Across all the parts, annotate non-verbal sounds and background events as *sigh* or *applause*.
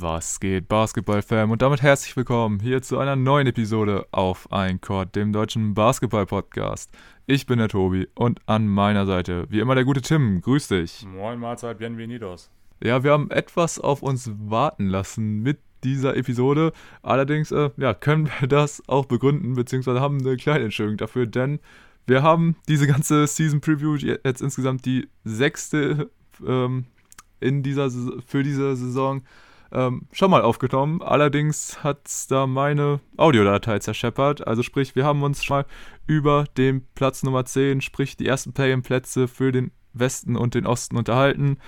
Was geht, Basketball-Fam? Und damit herzlich willkommen hier zu einer neuen Episode auf Ein Court, dem deutschen Basketball-Podcast. Ich bin der Tobi und an meiner Seite, wie immer, der gute Tim. Grüß dich. Moin, Mahlzeit, bienvenidos. Ja, wir haben etwas auf uns warten lassen mit dieser Episode. Allerdings, äh, ja, können wir das auch begründen, beziehungsweise haben eine kleine Entschuldigung dafür, denn wir haben diese ganze Season Preview jetzt insgesamt die sechste ähm, in dieser, für diese Saison ähm, schon mal aufgenommen. Allerdings hat es da meine Audiodatei zerscheppert. Also sprich, wir haben uns schon mal über den Platz Nummer 10, sprich die ersten Play-in-Plätze für den Westen und den Osten unterhalten.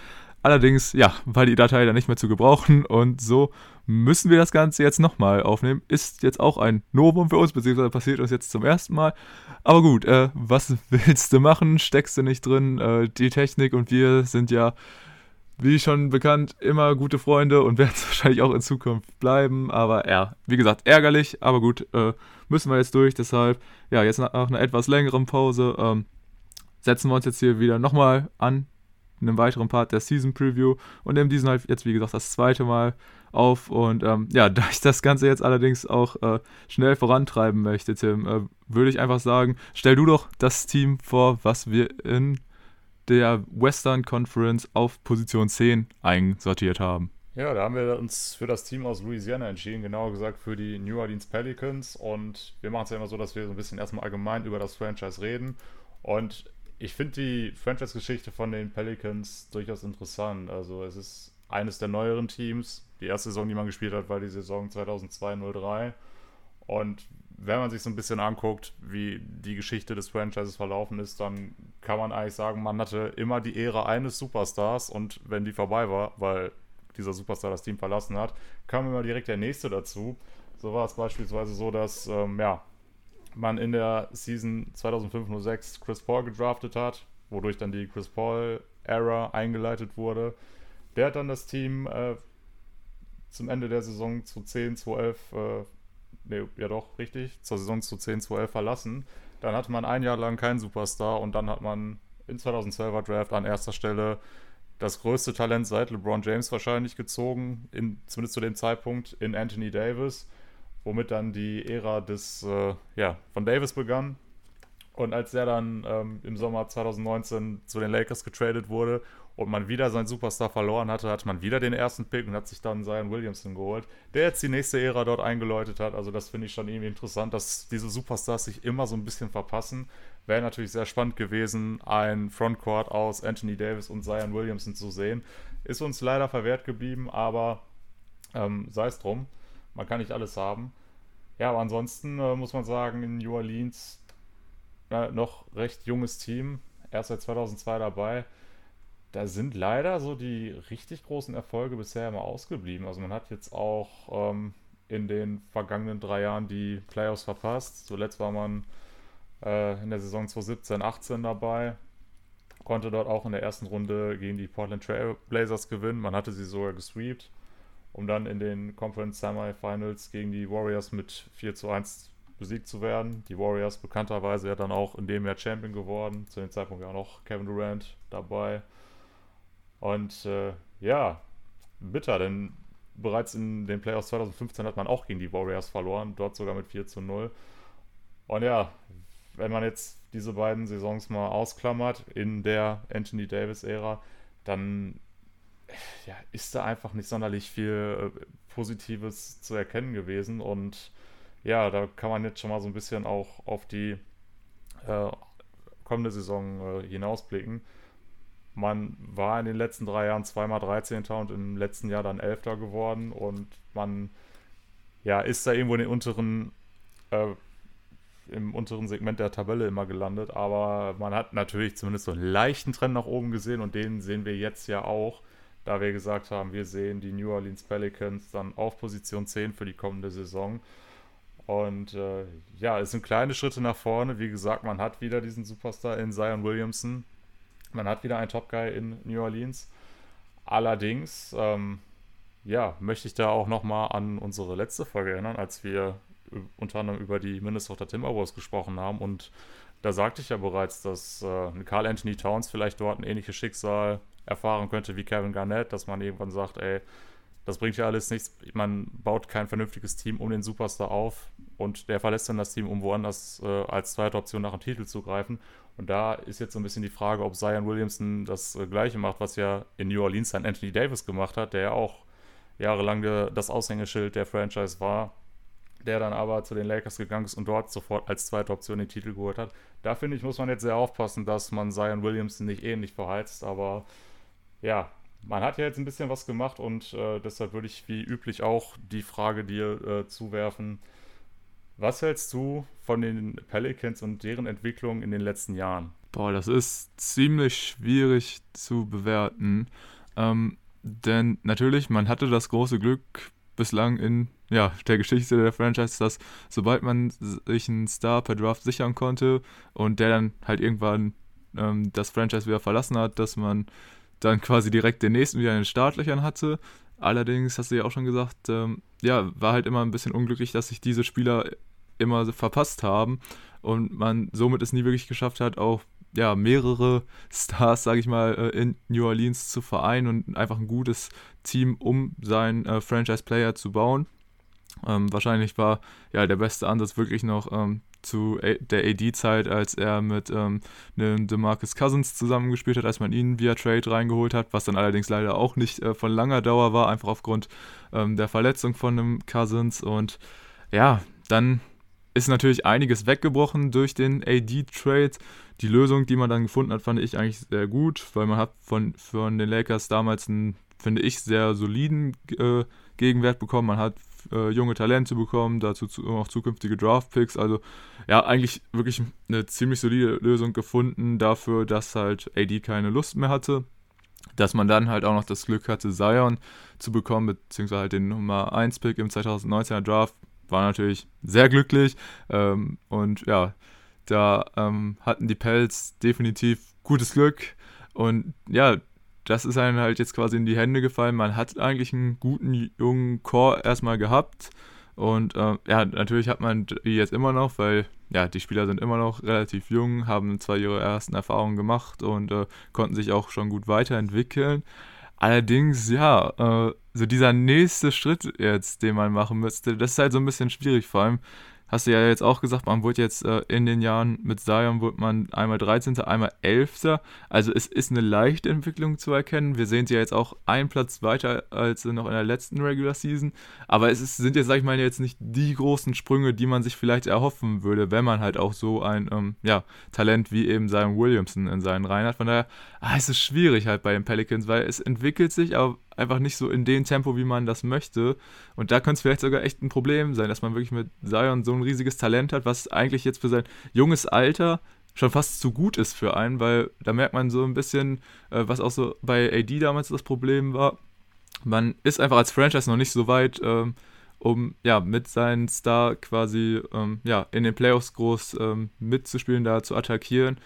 Allerdings, ja, war die Datei dann nicht mehr zu gebrauchen und so müssen wir das Ganze jetzt nochmal aufnehmen. Ist jetzt auch ein Novum für uns, beziehungsweise passiert uns jetzt zum ersten Mal. Aber gut, äh, was *laughs* willst du machen? Steckst du nicht drin? Äh, die Technik und wir sind ja wie schon bekannt, immer gute Freunde und werden es *laughs* wahrscheinlich auch in Zukunft bleiben. Aber ja, wie gesagt, ärgerlich, aber gut, äh, müssen wir jetzt durch. Deshalb, ja, jetzt nach, einer etwas längeren Pause ähm, setzen wir uns jetzt hier wieder nochmal an einem weiteren Part der Season Preview und nehmen diesen halt jetzt, wie gesagt, das zweite Mal auf. Und ähm, ja, *laughs* da ich das Ganze jetzt allerdings auch äh, schnell vorantreiben möchte, Tim, äh, würde ich einfach sagen, stell du doch das Team vor, was wir in der Western Conference auf Position 10 einsortiert haben. Ja, da haben wir uns für das Team aus Louisiana entschieden, genauer gesagt für die New Orleans Pelicans. Und wir machen es ja immer so, dass wir so ein bisschen erstmal allgemein über das Franchise reden. Und ich finde die Franchise-Geschichte von den Pelicans durchaus interessant. Also es ist eines der neueren Teams. Die erste Saison, die man gespielt hat, war die Saison 2002-03. Und wenn man sich so ein bisschen anguckt, wie die Geschichte des Franchises verlaufen ist, dann kann man eigentlich sagen, man hatte immer die Ära eines Superstars und wenn die vorbei war, weil dieser Superstar das Team verlassen hat, kam immer direkt der nächste dazu. So war es beispielsweise so, dass ähm, ja, man in der Season 2005-06 Chris Paul gedraftet hat, wodurch dann die Chris Paul-Era eingeleitet wurde. Der hat dann das Team äh, zum Ende der Saison zu 10, 12 äh, nee, ja doch, richtig, zur Saison zu 10, 12 verlassen. Dann hatte man ein Jahr lang keinen Superstar und dann hat man in 2012er Draft an erster Stelle das größte Talent seit LeBron James wahrscheinlich gezogen, in, zumindest zu dem Zeitpunkt in Anthony Davis, womit dann die Ära des, äh, ja, von Davis begann. Und als er dann ähm, im Sommer 2019 zu den Lakers getradet wurde und man wieder seinen Superstar verloren hatte, hat man wieder den ersten Pick und hat sich dann Zion Williamson geholt, der jetzt die nächste Ära dort eingeläutet hat. Also das finde ich schon irgendwie interessant, dass diese Superstars sich immer so ein bisschen verpassen. Wäre natürlich sehr spannend gewesen, ein Frontcourt aus Anthony Davis und Zion Williamson zu sehen. Ist uns leider verwehrt geblieben, aber ähm, sei es drum. Man kann nicht alles haben. Ja, aber ansonsten äh, muss man sagen, in New Orleans äh, noch recht junges Team. Erst seit 2002 dabei da sind leider so die richtig großen Erfolge bisher immer ausgeblieben. Also man hat jetzt auch ähm, in den vergangenen drei Jahren die Playoffs verpasst. Zuletzt war man äh, in der Saison 2017, 18 dabei, konnte dort auch in der ersten Runde gegen die Portland Trail Blazers gewinnen. Man hatte sie sogar gesweept, um dann in den Conference Semifinals gegen die Warriors mit 4 zu 1 besiegt zu werden. Die Warriors bekannterweise ja dann auch in dem Jahr Champion geworden. Zu dem Zeitpunkt ja auch noch Kevin Durant dabei. Und äh, ja, bitter, denn bereits in den Playoffs 2015 hat man auch gegen die Warriors verloren, dort sogar mit 4 zu 0. Und ja, wenn man jetzt diese beiden Saisons mal ausklammert in der Anthony Davis-Ära, dann ja, ist da einfach nicht sonderlich viel äh, Positives zu erkennen gewesen. Und ja, da kann man jetzt schon mal so ein bisschen auch auf die äh, kommende Saison äh, hinausblicken. Man war in den letzten drei Jahren zweimal 13. und im letzten Jahr dann 11. geworden und man ja, ist da irgendwo in den unteren, äh, im unteren Segment der Tabelle immer gelandet, aber man hat natürlich zumindest so einen leichten Trend nach oben gesehen und den sehen wir jetzt ja auch, da wir gesagt haben, wir sehen die New Orleans Pelicans dann auf Position 10 für die kommende Saison. Und äh, ja, es sind kleine Schritte nach vorne. Wie gesagt, man hat wieder diesen Superstar in Zion Williamson, man hat wieder einen Top Guy in New Orleans. Allerdings, ähm, ja, möchte ich da auch nochmal an unsere letzte Folge erinnern, als wir unter anderem über die Minnesota Timberwolves gesprochen haben. Und da sagte ich ja bereits, dass äh, Carl Anthony Towns vielleicht dort ein ähnliches Schicksal erfahren könnte wie Kevin Garnett, dass man irgendwann sagt, ey, das bringt ja alles nichts. Man baut kein vernünftiges Team um den Superstar auf und der verlässt dann das Team, um woanders äh, als zweite Option nach dem Titel zu greifen. Und da ist jetzt so ein bisschen die Frage, ob Zion Williamson das äh, Gleiche macht, was ja in New Orleans dann Anthony Davis gemacht hat, der ja auch jahrelang der, das Aushängeschild der Franchise war, der dann aber zu den Lakers gegangen ist und dort sofort als zweite Option den Titel geholt hat. Da finde ich, muss man jetzt sehr aufpassen, dass man Zion Williamson nicht ähnlich verheizt, aber ja, man hat ja jetzt ein bisschen was gemacht und äh, deshalb würde ich wie üblich auch die Frage dir äh, zuwerfen. Was hältst du von den Pelicans und deren Entwicklung in den letzten Jahren? Boah, das ist ziemlich schwierig zu bewerten. Ähm, denn natürlich, man hatte das große Glück bislang in ja, der Geschichte der Franchise, dass sobald man sich einen Star per Draft sichern konnte und der dann halt irgendwann ähm, das Franchise wieder verlassen hat, dass man dann quasi direkt den nächsten wieder in den Startlöchern hatte. Allerdings, hast du ja auch schon gesagt, ähm, ja, war halt immer ein bisschen unglücklich, dass sich diese Spieler immer verpasst haben und man somit es nie wirklich geschafft hat, auch ja, mehrere *laughs* Stars, sage ich mal, äh, in New Orleans zu vereinen und einfach ein gutes Team um seinen äh, Franchise-Player zu bauen. Ähm, wahrscheinlich war ja der beste Ansatz wirklich noch ähm, zu der AD-Zeit, als er mit ähm, einem DeMarcus Cousins zusammengespielt hat, als man ihn via Trade reingeholt hat, was dann allerdings leider auch nicht äh, von langer Dauer war, einfach aufgrund ähm, der Verletzung von einem Cousins. Und ja, dann ist natürlich einiges weggebrochen durch den AD-Trade. Die Lösung, die man dann gefunden hat, fand ich eigentlich sehr gut, weil man hat von, von den Lakers damals einen, finde ich, sehr soliden äh, Gegenwert bekommen. Man hat äh, junge Talente bekommen, dazu zu, auch zukünftige Draftpicks. Also ja, eigentlich wirklich eine ziemlich solide Lösung gefunden dafür, dass halt AD keine Lust mehr hatte. Dass man dann halt auch noch das Glück hatte, Zion zu bekommen, beziehungsweise halt den Nummer 1 Pick im 2019er Draft, war natürlich sehr glücklich. Ähm, und ja, da ähm, hatten die Pelz definitiv gutes Glück. Und ja, das ist einem halt jetzt quasi in die Hände gefallen. Man hat eigentlich einen guten jungen Core erstmal gehabt. Und äh, ja, natürlich hat man die jetzt immer noch, weil ja, die Spieler sind immer noch relativ jung, haben zwar ihre ersten Erfahrungen gemacht und äh, konnten sich auch schon gut weiterentwickeln. Allerdings, ja, äh, so dieser nächste Schritt jetzt, den man machen müsste, das ist halt so ein bisschen schwierig, vor allem hast du ja jetzt auch gesagt, man wurde jetzt äh, in den Jahren mit Zion wurde man einmal 13., einmal 11. Also es ist eine leichte Entwicklung zu erkennen. Wir sehen sie ja jetzt auch einen Platz weiter als noch in der letzten Regular Season. Aber es ist, sind jetzt, sag ich mal, jetzt nicht die großen Sprünge, die man sich vielleicht erhoffen würde, wenn man halt auch so ein ähm, ja, Talent wie eben Zion Williamson in seinen Reihen hat. Von daher ah, es ist schwierig halt bei den Pelicans, weil es entwickelt sich, aber einfach nicht so in dem Tempo, wie man das möchte. Und da könnte es vielleicht sogar echt ein Problem sein, dass man wirklich mit Zion so ein riesiges Talent hat, was eigentlich jetzt für sein junges Alter schon fast zu gut ist für einen, weil da merkt man so ein bisschen, äh, was auch so bei AD damals das Problem war. Man ist einfach als Franchise noch nicht so weit, ähm, um ja mit seinem Star quasi ähm, ja in den Playoffs groß ähm, mitzuspielen, da zu attackieren.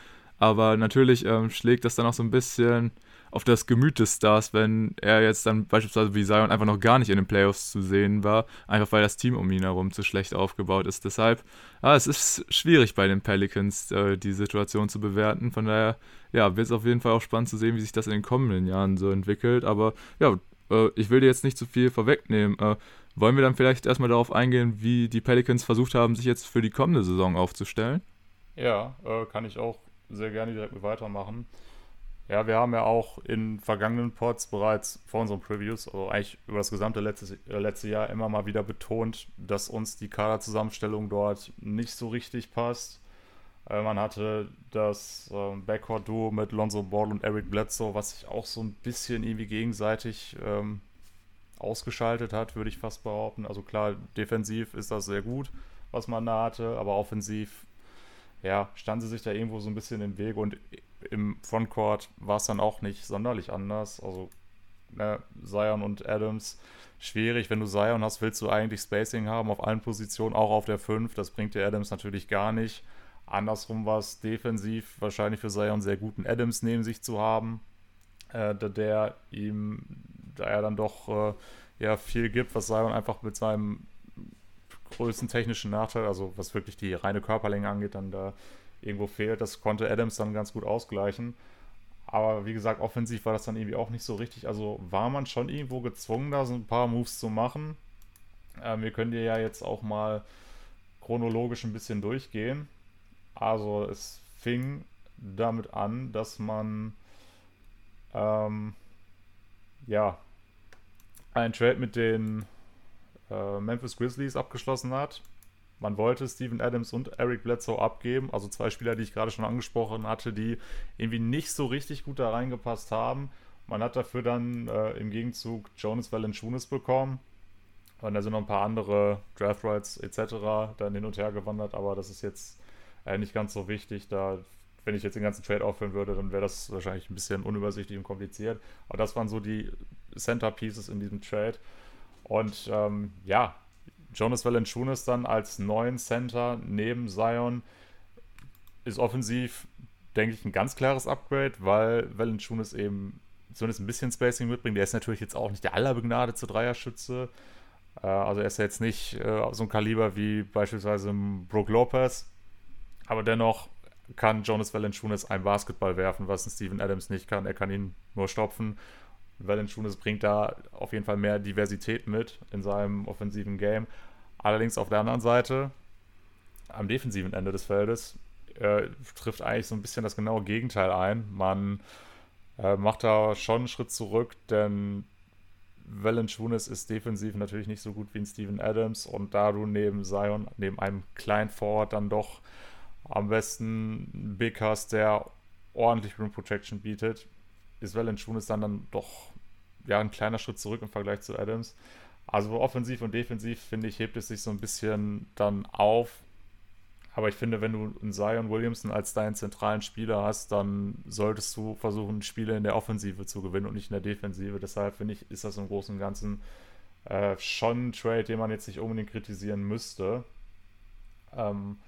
Aber natürlich ähm, schlägt das dann auch so ein bisschen auf das Gemüt des Stars, wenn er jetzt dann beispielsweise wie Zion einfach noch gar nicht in den Playoffs zu sehen war, einfach weil das Team um ihn herum zu schlecht aufgebaut ist. Deshalb, ah, es ist schwierig bei den Pelicans, äh, die Situation zu bewerten. Von daher, ja, wird es auf jeden Fall auch spannend zu sehen, wie sich das in den kommenden Jahren so entwickelt. Aber ja, äh, ich will dir jetzt nicht zu viel vorwegnehmen. Äh, wollen wir dann vielleicht erstmal darauf eingehen, wie die Pelicans versucht haben, sich jetzt für die kommende Saison aufzustellen? Ja, äh, kann ich auch sehr gerne direkt mit weitermachen. Ja, wir haben ja auch in vergangenen Pods bereits vor unseren Previews, also eigentlich über das gesamte letzte, äh, letzte Jahr immer mal wieder betont, dass uns die Kaderzusammenstellung dort nicht so richtig passt. Äh, man hatte das äh, Backcourt-Duo mit Lonzo Ball und Eric Bledsoe, was sich auch so ein bisschen irgendwie gegenseitig ähm, ausgeschaltet hat, würde ich fast behaupten. Also klar, defensiv ist das sehr gut, was man da hatte, aber offensiv, ja, stand sie sich da irgendwo so ein bisschen im Weg und im Frontcourt war es dann auch nicht sonderlich anders. Also ne, Zion und Adams schwierig. Wenn du Zion hast, willst du eigentlich Spacing haben auf allen Positionen, auch auf der 5. Das bringt dir Adams natürlich gar nicht. Andersrum war es defensiv wahrscheinlich für Zion sehr guten Adams neben sich zu haben, äh, der ihm, da er dann doch äh, ja, viel gibt, was Zion einfach mit seinem größten technischen Nachteil, also was wirklich die reine Körperlänge angeht, dann da irgendwo fehlt. Das konnte Adams dann ganz gut ausgleichen. Aber wie gesagt, offensiv war das dann irgendwie auch nicht so richtig. Also war man schon irgendwo gezwungen, da so ein paar Moves zu machen. Ähm, wir können dir ja jetzt auch mal chronologisch ein bisschen durchgehen. Also es fing damit an, dass man ähm, ja einen Trade mit den äh, Memphis Grizzlies abgeschlossen hat. Man wollte Steven Adams und Eric Bledsoe abgeben, also zwei Spieler, die ich gerade schon angesprochen hatte, die irgendwie nicht so richtig gut da reingepasst haben. Man hat dafür dann äh, im Gegenzug Jonas Valanciunas bekommen. Und da sind noch ein paar andere Draft Rights etc. dann hin und her gewandert, aber das ist jetzt äh, nicht ganz so wichtig. Da, wenn ich jetzt den ganzen Trade aufführen würde, dann wäre das wahrscheinlich ein bisschen unübersichtlich und kompliziert. Aber das waren so die Centerpieces in diesem Trade. Und ähm, ja, Jonas Valanciunas dann als neuen Center neben Zion ist offensiv, denke ich, ein ganz klares Upgrade, weil Valanciunas eben zumindest ein bisschen Spacing mitbringt. Der ist natürlich jetzt auch nicht der allerbegnadete Dreierschütze. Äh, also er ist jetzt nicht äh, so ein Kaliber wie beispielsweise Brook Lopez. Aber dennoch kann Jonas Valanciunas ein Basketball werfen, was ein Steven Adams nicht kann. Er kann ihn nur stopfen. Valanciunas bringt da auf jeden Fall mehr Diversität mit in seinem offensiven Game. Allerdings auf der anderen Seite, am defensiven Ende des Feldes, äh, trifft eigentlich so ein bisschen das genaue Gegenteil ein. Man äh, macht da schon einen Schritt zurück, denn Valanciunas ist defensiv natürlich nicht so gut wie ein Steven Adams und da du neben Zion, neben einem kleinen Forward dann doch am besten einen Big hast, der ordentlich Rim Protection bietet, ist Valanciunas dann, dann doch ja, ein kleiner Schritt zurück im Vergleich zu Adams. Also offensiv und defensiv, finde ich, hebt es sich so ein bisschen dann auf. Aber ich finde, wenn du einen Zion Williamson als deinen zentralen Spieler hast, dann solltest du versuchen, Spiele in der Offensive zu gewinnen und nicht in der Defensive. Deshalb finde ich, ist das im Großen und Ganzen äh, schon ein Trade, den man jetzt nicht unbedingt kritisieren müsste. Ähm,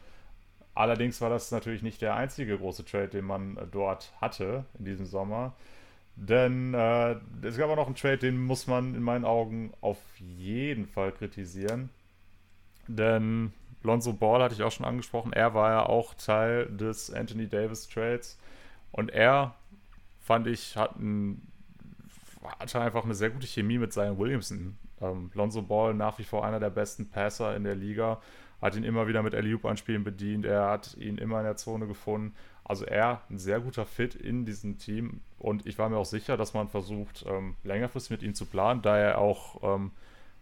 allerdings war das natürlich nicht der einzige große Trade, den man äh, dort hatte in diesem Sommer. Denn äh, es gab auch noch einen Trade, den muss man in meinen Augen auf jeden Fall kritisieren. Denn Lonzo Ball hatte ich auch schon angesprochen, er war ja auch Teil des Anthony Davis Trades. Und er, fand ich, hat ein, hatte einfach eine sehr gute Chemie mit Zion Williamson. Ähm, Lonzo Ball nach wie vor einer der besten Passer in der Liga, hat ihn immer wieder mit Alley-Oop-Anspielen bedient, er hat ihn immer in der Zone gefunden also er ein sehr guter Fit in diesem Team und ich war mir auch sicher, dass man versucht, ähm, längerfristig mit ihm zu planen, da er auch ähm,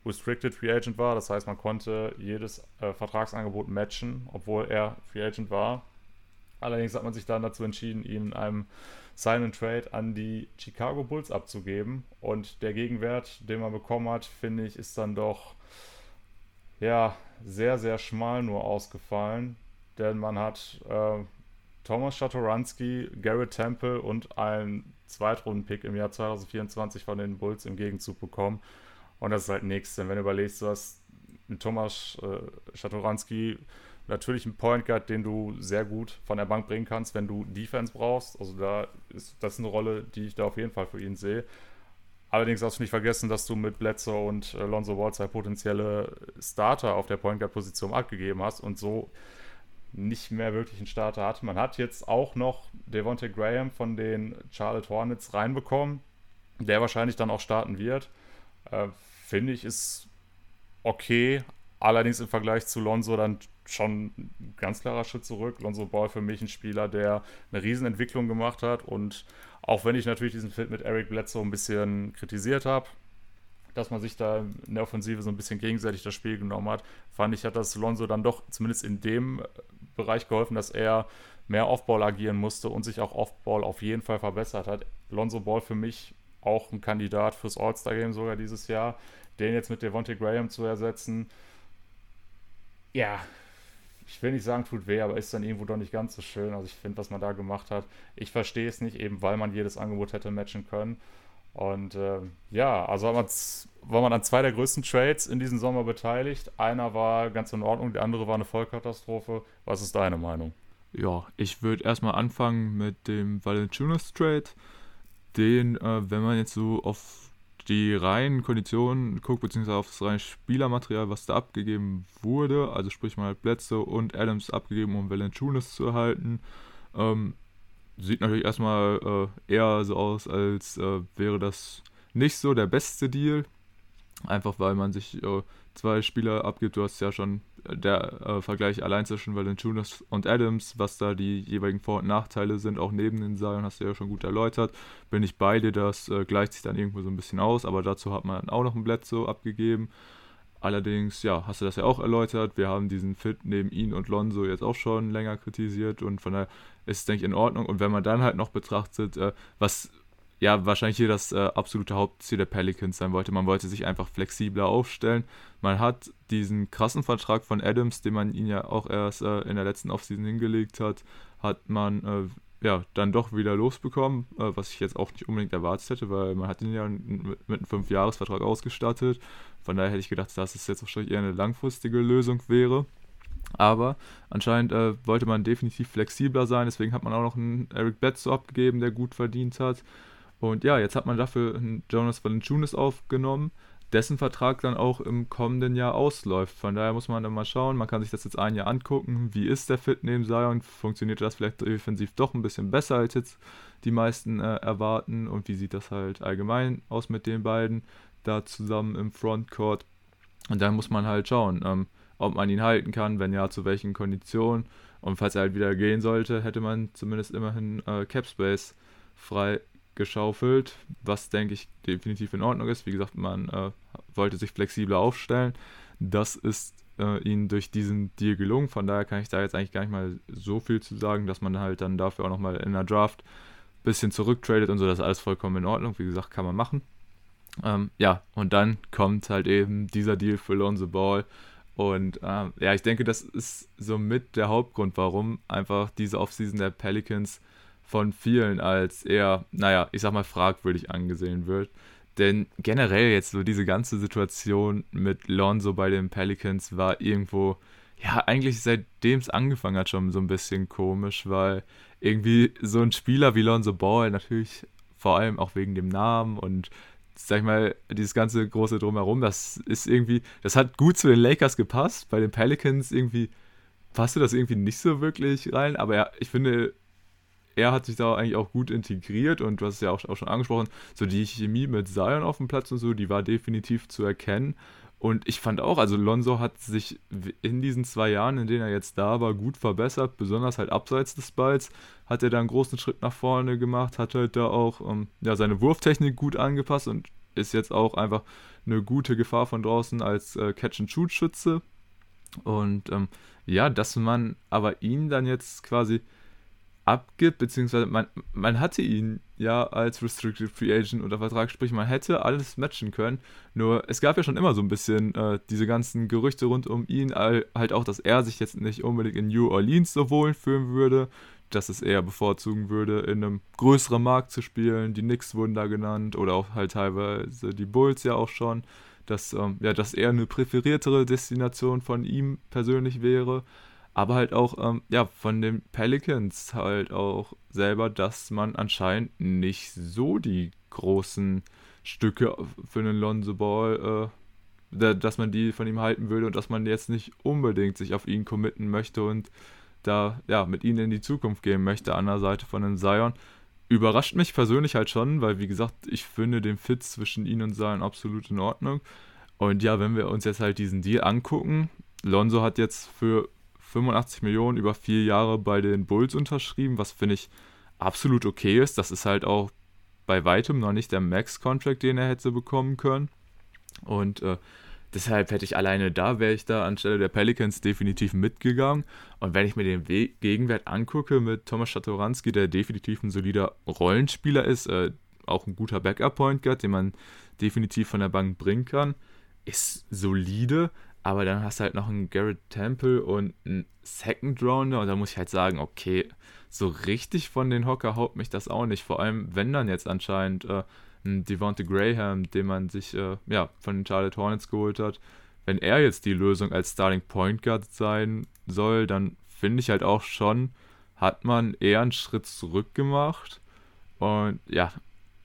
Restricted Free Agent war. Das heißt, man konnte jedes äh, Vertragsangebot matchen, obwohl er Free Agent war. Allerdings hat man sich dann dazu entschieden, ihn in einem Sign and Trade an die Chicago Bulls abzugeben. Und der Gegenwert, den man bekommen hat, finde ich, ist dann doch ja sehr, sehr schmal nur ausgefallen. Denn man hat äh, Thomas Schatoranski, Garrett Temple und einen Zweitrunden-Pick im Jahr 2024 von den Bulls im Gegenzug bekommen. Und das ist halt nichts. Denn wenn du überlegst, du hast mit Thomas äh, natürlich einen Point Guard, den du sehr gut von der Bank bringen kannst, wenn du Defense brauchst. Also da ist das ist eine Rolle, die ich da auf jeden Fall für ihn sehe. Allerdings darfst du nicht vergessen, dass du mit Bledsoe und äh, Lonzo Wall zwei potenzielle Starter auf der Point Guard Position abgegeben hast und so nicht mehr wirklich einen Starter hat. Man hat jetzt auch noch Devontae Graham von den Charlotte Hornets reinbekommen, der wahrscheinlich dann auch starten wird. Äh, Finde ich, ist okay. Allerdings im Vergleich zu Lonzo dann schon ein ganz klarer Schritt zurück. Lonzo Ball für mich ein Spieler, der eine Riesenentwicklung gemacht hat. Und auch wenn ich natürlich diesen Fit mit Eric Bledsoe ein bisschen kritisiert habe, dass man sich da in der Offensive so ein bisschen gegenseitig das Spiel genommen hat, fand ich, hat das Lonzo dann doch zumindest in dem Bereich geholfen, dass er mehr Offball agieren musste und sich auch Offball auf jeden Fall verbessert hat. Lonzo Ball für mich auch ein Kandidat fürs All-Star-Game sogar dieses Jahr. Den jetzt mit Devontae Graham zu ersetzen, ja, ich will nicht sagen, tut weh, aber ist dann irgendwo doch nicht ganz so schön. Also ich finde, was man da gemacht hat, ich verstehe es nicht, eben weil man jedes Angebot hätte matchen können. Und äh, ja, also war man an zwei der größten Trades in diesem Sommer beteiligt. Einer war ganz in Ordnung, der andere war eine Vollkatastrophe. Was ist deine Meinung? Ja, ich würde erstmal anfangen mit dem Valentinos Trade. Den, äh, wenn man jetzt so auf die reinen Konditionen guckt, beziehungsweise auf das reine Spielermaterial, was da abgegeben wurde, also sprich mal Bledsoe und Adams abgegeben, um Valanciunas zu erhalten, ähm, sieht natürlich erstmal äh, eher so aus, als äh, wäre das nicht so der beste Deal. Einfach weil man sich äh, zwei Spieler abgibt. Du hast ja schon äh, der äh, Vergleich allein zwischen Valanciunas und Adams, was da die jeweiligen Vor- und Nachteile sind, auch neben den Seilen, hast du ja schon gut erläutert. Bin ich bei dir, das äh, gleicht sich dann irgendwo so ein bisschen aus, aber dazu hat man auch noch ein Bledsoe abgegeben. Allerdings, ja, hast du das ja auch erläutert. Wir haben diesen Fit neben ihn und Lonzo jetzt auch schon länger kritisiert und von daher ist denke ich, in Ordnung. Und wenn man dann halt noch betrachtet, äh, was ja wahrscheinlich hier das äh, absolute Hauptziel der Pelicans sein wollte, man wollte sich einfach flexibler aufstellen. Man hat diesen krassen Vertrag von Adams, den man ihn ja auch erst äh, in der letzten Offseason hingelegt hat, hat man äh, ja dann doch wieder losbekommen, äh, was ich jetzt auch nicht unbedingt erwartet hätte, weil man hat ihn ja mit, mit einem Fünfjahresvertrag ausgestattet. Von daher hätte ich gedacht, dass es jetzt wahrscheinlich eher eine langfristige Lösung wäre. Aber anscheinend äh, wollte man definitiv flexibler sein, deswegen hat man auch noch einen Eric Bledsoe abgegeben, der gut verdient hat. Und ja, jetzt hat man dafür einen Jonas Valanciunas aufgenommen, dessen Vertrag dann auch im kommenden Jahr ausläuft. Von daher muss man dann mal schauen, man kann sich das jetzt ein Jahr angucken, wie ist der Fit neben Zion, funktioniert das vielleicht defensiv doch ein bisschen besser, als jetzt die meisten äh, erwarten und wie sieht das halt allgemein aus mit den beiden da zusammen im Frontcourt. Und dann muss man halt schauen, ähm, ob man ihn halten kann, wenn ja, zu welchen Konditionen. Und falls er halt wieder gehen sollte, hätte man zumindest immerhin äh, Cap Space frei geschaufelt, was denke ich definitiv in Ordnung ist. Wie gesagt, man äh, wollte sich flexibler aufstellen. Das ist äh, ihnen durch diesen Deal gelungen. Von daher kann ich da jetzt eigentlich gar nicht mal so viel zu sagen, dass man halt dann dafür auch nochmal in der Draft ein bisschen zurücktradet und so. Das ist alles vollkommen in Ordnung. Wie gesagt, kann man machen. Ähm, ja, und dann kommt halt eben dieser Deal für Lonzo Ball. Und ähm, ja, ich denke, das ist somit der Hauptgrund, warum einfach diese Offseason der Pelicans von vielen als eher, naja, ich sag mal, fragwürdig angesehen wird. Denn generell jetzt so diese ganze Situation mit Lonzo bei den Pelicans war irgendwo, ja, eigentlich seitdem es angefangen hat, schon so ein bisschen komisch, weil irgendwie so ein Spieler wie Lonzo Ball natürlich vor allem auch wegen dem Namen und sag ich mal, dieses ganze große Drumherum, das ist irgendwie, das hat gut zu den Lakers gepasst. Bei den Pelicans irgendwie passte das irgendwie nicht so wirklich rein, aber ja, ich finde, er hat sich da eigentlich auch gut integriert und du hast es ja auch, auch schon angesprochen, so die Chemie mit Zion auf dem Platz und so, die war definitiv zu erkennen. Und ich fand auch, also Lonzo hat sich in diesen zwei Jahren, in denen er jetzt da war, gut verbessert, besonders halt abseits des Balls, hat er da einen großen Schritt nach vorne gemacht, hat halt da auch ähm, ja, seine Wurftechnik gut angepasst und ist jetzt auch einfach eine gute Gefahr von draußen als äh, Catch-and-Shoot-Schütze. Und ähm, ja, dass man aber ihn dann jetzt quasi abgibt, beziehungsweise man, man hatte ihn ja als Restricted Free Agent unter Vertrag, sprich man hätte alles matchen können, nur es gab ja schon immer so ein bisschen äh, diese ganzen Gerüchte rund um ihn, halt auch, dass er sich jetzt nicht unbedingt in New Orleans so wohl fühlen würde, dass es eher bevorzugen würde, in einem größeren Markt zu spielen, die Knicks wurden da genannt oder auch halt teilweise die Bulls ja auch schon, dass, ähm, ja, dass eher eine präferiertere Destination von ihm persönlich wäre aber halt auch ähm, ja, von den Pelicans halt auch selber, dass man anscheinend nicht so die großen Stücke für einen Lonzo Ball, äh, dass man die von ihm halten würde und dass man jetzt nicht unbedingt sich auf ihn committen möchte und da ja mit ihnen in die Zukunft gehen möchte an der Seite von einem Zion. Überrascht mich persönlich halt schon, weil wie gesagt, ich finde den Fit zwischen ihnen und Zion absolut in Ordnung. Und ja, wenn wir uns jetzt halt diesen Deal angucken, Lonzo hat jetzt für 85 Millionen über vier Jahre bei den Bulls unterschrieben, was finde ich absolut okay ist. Das ist halt auch bei weitem noch nicht der Max-Contract, den er hätte bekommen können. Und äh, deshalb hätte ich alleine da, wäre ich da anstelle der Pelicans definitiv mitgegangen. Und wenn ich mir den We Gegenwert angucke mit Thomas Schatoranski, der definitiv ein solider Rollenspieler ist, äh, auch ein guter Backup-Point Guard, den man definitiv von der Bank bringen kann, ist solide, aber dann hast du halt noch einen Garrett Temple und einen Second Rounder und da muss ich halt sagen, okay, so richtig von den Hocker haut mich das auch nicht. Vor allem, wenn dann jetzt anscheinend äh, ein Devonte Graham, den man sich äh, ja, von den Charlotte Hornets geholt hat, wenn er jetzt die Lösung als Starting Point Guard sein soll, dann finde ich halt auch schon, hat man eher einen Schritt zurück gemacht. Und ja,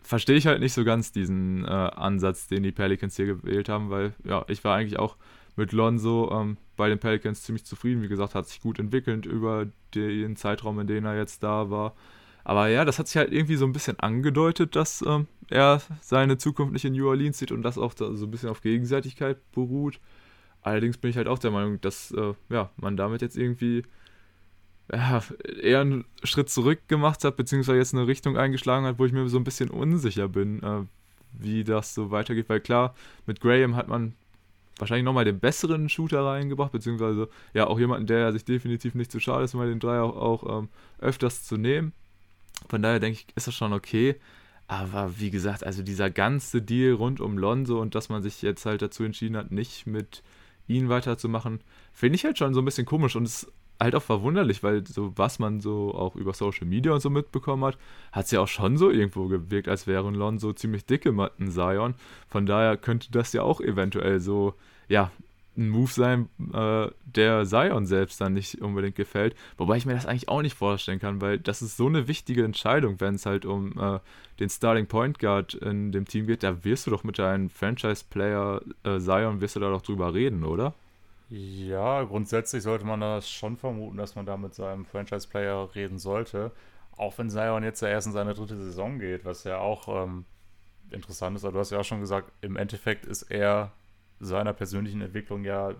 verstehe ich halt nicht so ganz diesen äh, Ansatz, den die Pelicans hier gewählt haben, weil ja, ich war eigentlich auch mit Lonzo ähm, bei den Pelicans ziemlich zufrieden. Wie gesagt, hat sich gut entwickelt über den Zeitraum, in dem er jetzt da war. Aber ja, das hat sich halt irgendwie so ein bisschen angedeutet, dass ähm, er seine Zukunft nicht in New Orleans sieht und das auch da so ein bisschen auf Gegenseitigkeit beruht. Allerdings bin ich halt auch der Meinung, dass äh, ja, man damit jetzt irgendwie ja, eher einen Schritt zurück gemacht hat, beziehungsweise jetzt eine Richtung eingeschlagen hat, wo ich mir so ein bisschen unsicher bin, äh, wie das so weitergeht. Weil klar, mit Graham hat man wahrscheinlich nochmal den besseren Shooter reingebracht, beziehungsweise ja auch jemanden, der sich definitiv nicht zu schade ist, mal den Dreier auch, auch ähm, öfters zu nehmen. Von daher denke ich, ist das schon okay. Aber wie gesagt, also dieser ganze Deal rund um Lonzo und dass man sich jetzt halt dazu entschieden hat, nicht mit ihn weiterzumachen, finde ich halt schon so ein bisschen komisch und es halt auch verwunderlich, weil so was man so auch über Social Media und so mitbekommen hat, hat es ja auch schon so irgendwo gewirkt, als wären Lonzo ziemlich dicke Matten Zion. Von daher könnte das ja auch eventuell so, ja, ein Move sein, äh, der Zion selbst dann nicht unbedingt gefällt. Wobei ich mir das eigentlich auch nicht vorstellen kann, weil das ist so eine wichtige Entscheidung, wenn es halt um äh, den Starting Point Guard in dem Team geht. Da wirst du doch mit deinem Franchise-Player äh, Zion, wirst du da doch drüber reden, oder? Ja, grundsätzlich sollte man das schon vermuten, dass man da mit seinem Franchise-Player reden sollte. Auch wenn Zion jetzt ja erst in seine dritte Saison geht, was ja auch ähm, interessant ist. Aber du hast ja auch schon gesagt, im Endeffekt ist er seiner persönlichen Entwicklung ja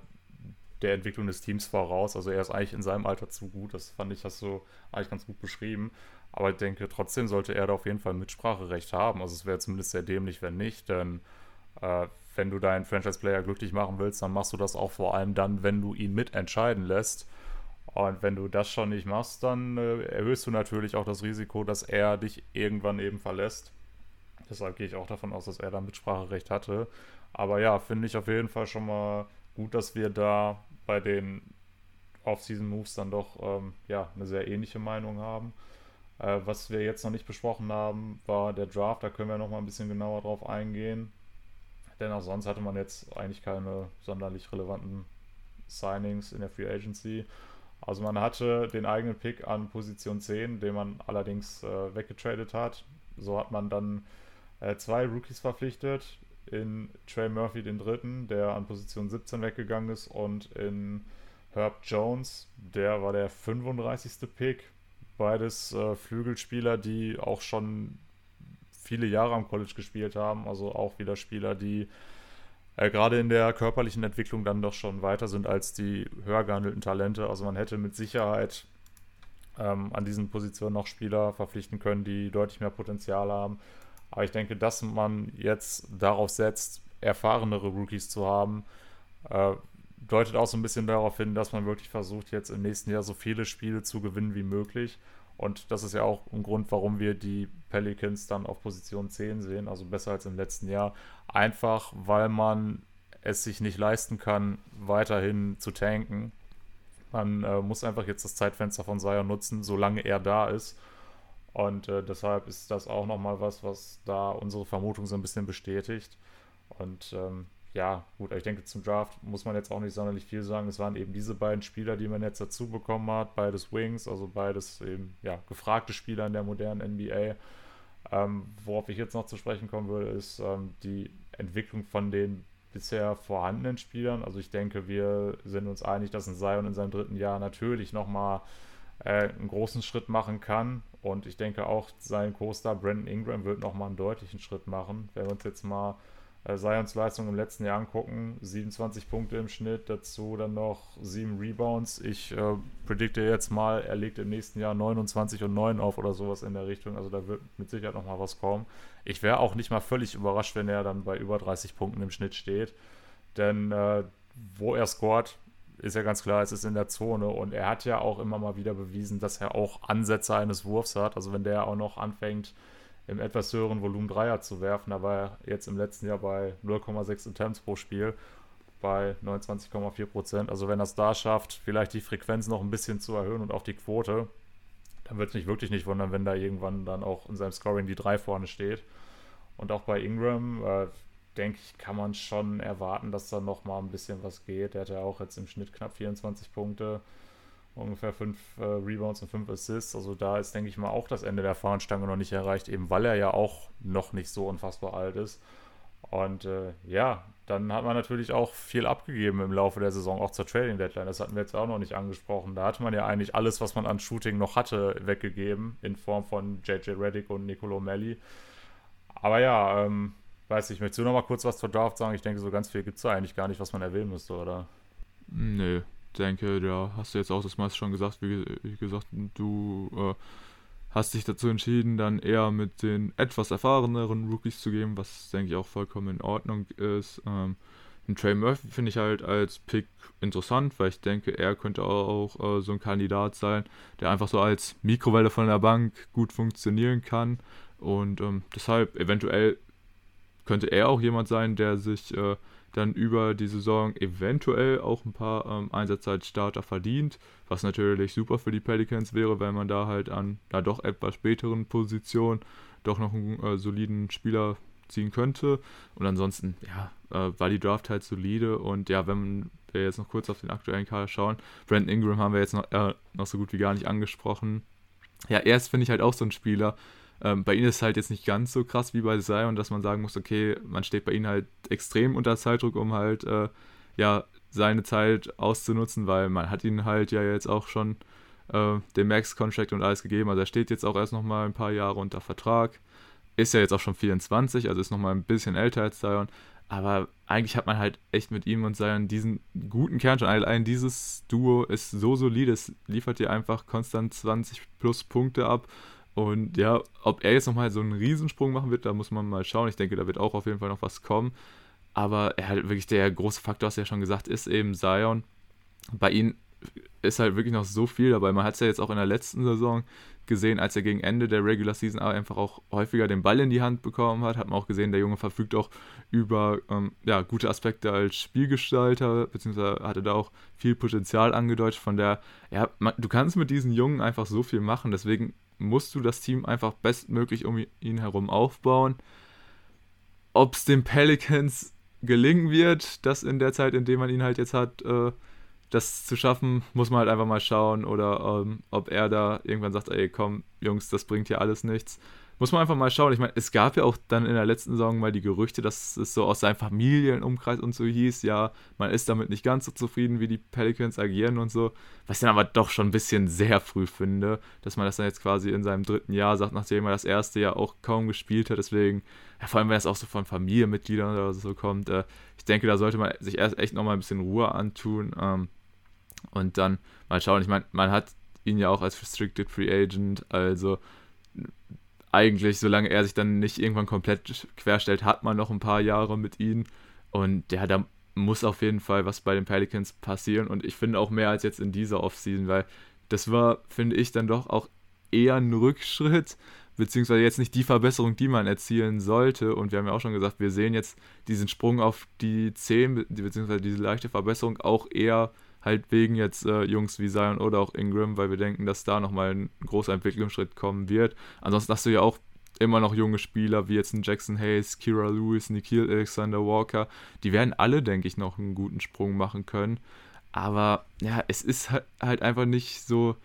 der Entwicklung des Teams voraus. Also er ist eigentlich in seinem Alter zu gut. Das fand ich, hast du eigentlich ganz gut beschrieben. Aber ich denke, trotzdem sollte er da auf jeden Fall Mitspracherecht haben. Also es wäre zumindest sehr dämlich, wenn nicht. Denn äh, wenn du deinen Franchise-Player glücklich machen willst, dann machst du das auch vor allem dann, wenn du ihn mitentscheiden lässt. Und wenn du das schon nicht machst, dann äh, erhöhst du natürlich auch das Risiko, dass er dich irgendwann eben verlässt. Deshalb gehe ich auch davon aus, dass er da Mitspracherecht hatte. Aber ja, finde ich auf jeden Fall schon mal gut, dass wir da bei den Off-Season-Moves dann doch ähm, ja, eine sehr ähnliche Meinung haben. Äh, was wir jetzt noch nicht besprochen haben, war der Draft. Da können wir noch mal ein bisschen genauer drauf eingehen. Denn auch sonst hatte man jetzt eigentlich keine sonderlich relevanten Signings in der Free Agency. Also man hatte den eigenen Pick an Position 10, den man allerdings äh, weggetradet hat. So hat man dann äh, zwei Rookies verpflichtet, in Trey Murphy den dritten, der an Position 17 weggegangen ist, und in Herb Jones, der war der 35. Pick. Beides äh, Flügelspieler, die auch schon viele Jahre am College gespielt haben, also auch wieder Spieler, die äh, gerade in der körperlichen Entwicklung dann doch schon weiter sind als die höher gehandelten Talente. Also man hätte mit Sicherheit ähm, an diesen Positionen noch Spieler verpflichten können, die deutlich mehr Potenzial haben. Aber ich denke, dass man jetzt darauf setzt, erfahrenere Rookies zu haben, äh, deutet auch so ein bisschen darauf hin, dass man wirklich versucht, jetzt im nächsten Jahr so viele Spiele zu gewinnen wie möglich. Und das ist ja auch ein Grund, warum wir die Pelicans dann auf Position 10 sehen, also besser als im letzten Jahr. Einfach, weil man es sich nicht leisten kann, weiterhin zu tanken. Man äh, muss einfach jetzt das Zeitfenster von Zion nutzen, solange er da ist. Und äh, deshalb ist das auch nochmal was, was da unsere Vermutung so ein bisschen bestätigt. Und ähm, ja, gut, ich denke, zum Draft muss man jetzt auch nicht sonderlich viel sagen. Es waren eben diese beiden Spieler, die man jetzt dazu bekommen hat. Beides Wings, also beides eben, ja, gefragte Spieler in der modernen NBA. Ähm, worauf ich jetzt noch zu sprechen kommen würde, ist ähm, die Entwicklung von den bisher vorhandenen Spielern. Also ich denke, wir sind uns einig, dass ein Zion in seinem dritten Jahr natürlich nochmal äh, einen großen Schritt machen kann. Und ich denke auch, sein Co-Star Brandon Ingram wird nochmal einen deutlichen Schritt machen. Wenn wir uns jetzt mal äh, Zions Leistung im letzten Jahr angucken, 27 Punkte im Schnitt, dazu dann noch 7 Rebounds. Ich äh, predikte jetzt mal, er legt im nächsten Jahr 29 und 9 auf oder sowas in der Richtung. Also da wird mit Sicherheit nochmal was kommen. Ich wäre auch nicht mal völlig überrascht, wenn er dann bei über 30 Punkten im Schnitt steht. Denn äh, wo er scoret, ist ja ganz klar, es ist in der Zone und er hat ja auch immer mal wieder bewiesen, dass er auch Ansätze eines Wurfs hat. Also wenn der auch noch anfängt, im etwas höheren Volumen Dreier zu werfen. Da war er jetzt im letzten Jahr bei 0,6 Attempts pro Spiel bei 29,4 Prozent. Also wenn er es da schafft, vielleicht die Frequenz noch ein bisschen zu erhöhen und auch die Quote, dann wird es mich wirklich nicht wundern, wenn da irgendwann dann auch in seinem Scoring die 3 vorne steht. Und auch bei Ingram, äh, denke ich, kann man schon erwarten, dass da noch mal ein bisschen was geht. Der hat ja auch jetzt im Schnitt knapp 24 Punkte ungefähr fünf äh, Rebounds und fünf Assists. Also da ist, denke ich mal, auch das Ende der Fahnenstange noch nicht erreicht, eben weil er ja auch noch nicht so unfassbar alt ist. Und äh, ja, dann hat man natürlich auch viel abgegeben im Laufe der Saison, auch zur Trading Deadline. Das hatten wir jetzt auch noch nicht angesprochen. Da hatte man ja eigentlich alles, was man an Shooting noch hatte, weggegeben, in Form von JJ Reddick und Nicolo Melli. Aber ja, ähm, weiß ich, möchtest du noch mal kurz was zur Draft sagen? Ich denke, so ganz viel gibt es da eigentlich gar nicht, was man erwähnen müsste, oder? Nö, denke, da hast du jetzt auch das meiste schon gesagt. Wie, gesagt, du äh, hast dich dazu entschieden, dann eher mit den etwas erfahreneren Rookies zu gehen, was denke ich auch vollkommen in Ordnung ist. Ähm, Trey Murphy finde ich halt als Pick interessant, weil ich denke, er könnte auch äh, so ein Kandidat sein, der einfach so als Mikrowelle von der Bank gut funktionieren kann. Und ähm, deshalb eventuell könnte er auch jemand sein, der sich äh, dann über die Saison eventuell auch ein paar ähm, Einsätze als Starter verdient, was natürlich super für die Pelicans wäre, wenn man da halt an einer doch etwas späteren Position doch noch einen äh, soliden Spieler ziehen könnte. Und ansonsten, ja, äh, war die Draft halt solide und ja, wenn wir jetzt noch kurz auf den aktuellen Kader schauen, Brandon Ingram haben wir jetzt noch, äh, noch so gut wie gar nicht angesprochen. Ja, er ist, finde ich, halt auch so ein Spieler, ähm, bei ihnen ist es halt jetzt nicht ganz so krass wie bei Zion, dass man sagen muss, okay, man steht bei ihnen halt extrem unter Zeitdruck, um halt äh, ja seine Zeit auszunutzen, weil man hat ihnen halt ja jetzt auch schon äh, den Max-Contract und alles gegeben. Also er steht jetzt auch erst nochmal ein paar Jahre unter Vertrag. Ist ja jetzt auch schon 24, also ist nochmal ein bisschen älter als Zion. Aber eigentlich hat man halt echt mit ihm und Zion diesen guten Kern schon. Allein dieses Duo ist so solide, es liefert dir einfach konstant 20 plus Punkte ab und ja, ob er jetzt nochmal so einen Riesensprung machen wird, da muss man mal schauen. Ich denke, da wird auch auf jeden Fall noch was kommen. Aber er halt wirklich der große Faktor, hast du ja schon gesagt, ist eben Zion. Bei ihm ist halt wirklich noch so viel dabei. Man hat es ja jetzt auch in der letzten Saison gesehen, als er gegen Ende der Regular Season einfach auch häufiger den Ball in die Hand bekommen hat, hat man auch gesehen, der Junge verfügt auch über ähm, ja, gute Aspekte als Spielgestalter, beziehungsweise hatte da auch viel Potenzial angedeutet. Von der, ja, man, du kannst mit diesen Jungen einfach so viel machen. Deswegen musst du das Team einfach bestmöglich um ihn herum aufbauen. Ob es den Pelicans gelingen wird, das in der Zeit, in der man ihn halt jetzt hat, äh, das zu schaffen, muss man halt einfach mal schauen. Oder ähm, ob er da irgendwann sagt, ey, komm, Jungs, das bringt hier alles nichts. Muss man einfach mal schauen. Ich meine, es gab ja auch dann in der letzten Saison mal die Gerüchte, dass es so aus seinem Familienumkreis und so hieß, ja, man ist damit nicht ganz so zufrieden, wie die Pelicans agieren und so. Was ich dann aber doch schon ein bisschen sehr früh finde, dass man das dann jetzt quasi in seinem dritten Jahr sagt, nachdem er das erste Jahr auch kaum gespielt hat. Deswegen, ja, vor allem wenn es auch so von Familienmitgliedern oder so kommt, äh, ich denke, da sollte man sich erst echt nochmal ein bisschen Ruhe antun. Ähm, und dann mal schauen. Ich meine, man hat ihn ja auch als Restricted Free Agent, also eigentlich, solange er sich dann nicht irgendwann komplett querstellt, hat man noch ein paar Jahre mit ihm. Und ja, da muss auf jeden Fall was bei den Pelicans passieren. Und ich finde auch mehr als jetzt in dieser Offseason, weil das war, finde ich, dann doch auch eher ein Rückschritt, beziehungsweise jetzt nicht die Verbesserung, die man erzielen sollte. Und wir haben ja auch schon gesagt, wir sehen jetzt diesen Sprung auf die 10, beziehungsweise diese leichte Verbesserung auch eher halt wegen jetzt äh, Jungs wie Zion oder auch Ingram, weil wir denken, dass da nochmal ein großer Entwicklungsschritt kommen wird. Ansonsten hast du ja auch immer noch junge Spieler wie jetzt ein Jackson Hayes, Kira Lewis, Nikhil Alexander Walker. Die werden alle, denke ich, noch einen guten Sprung machen können. Aber ja, es ist halt einfach nicht so,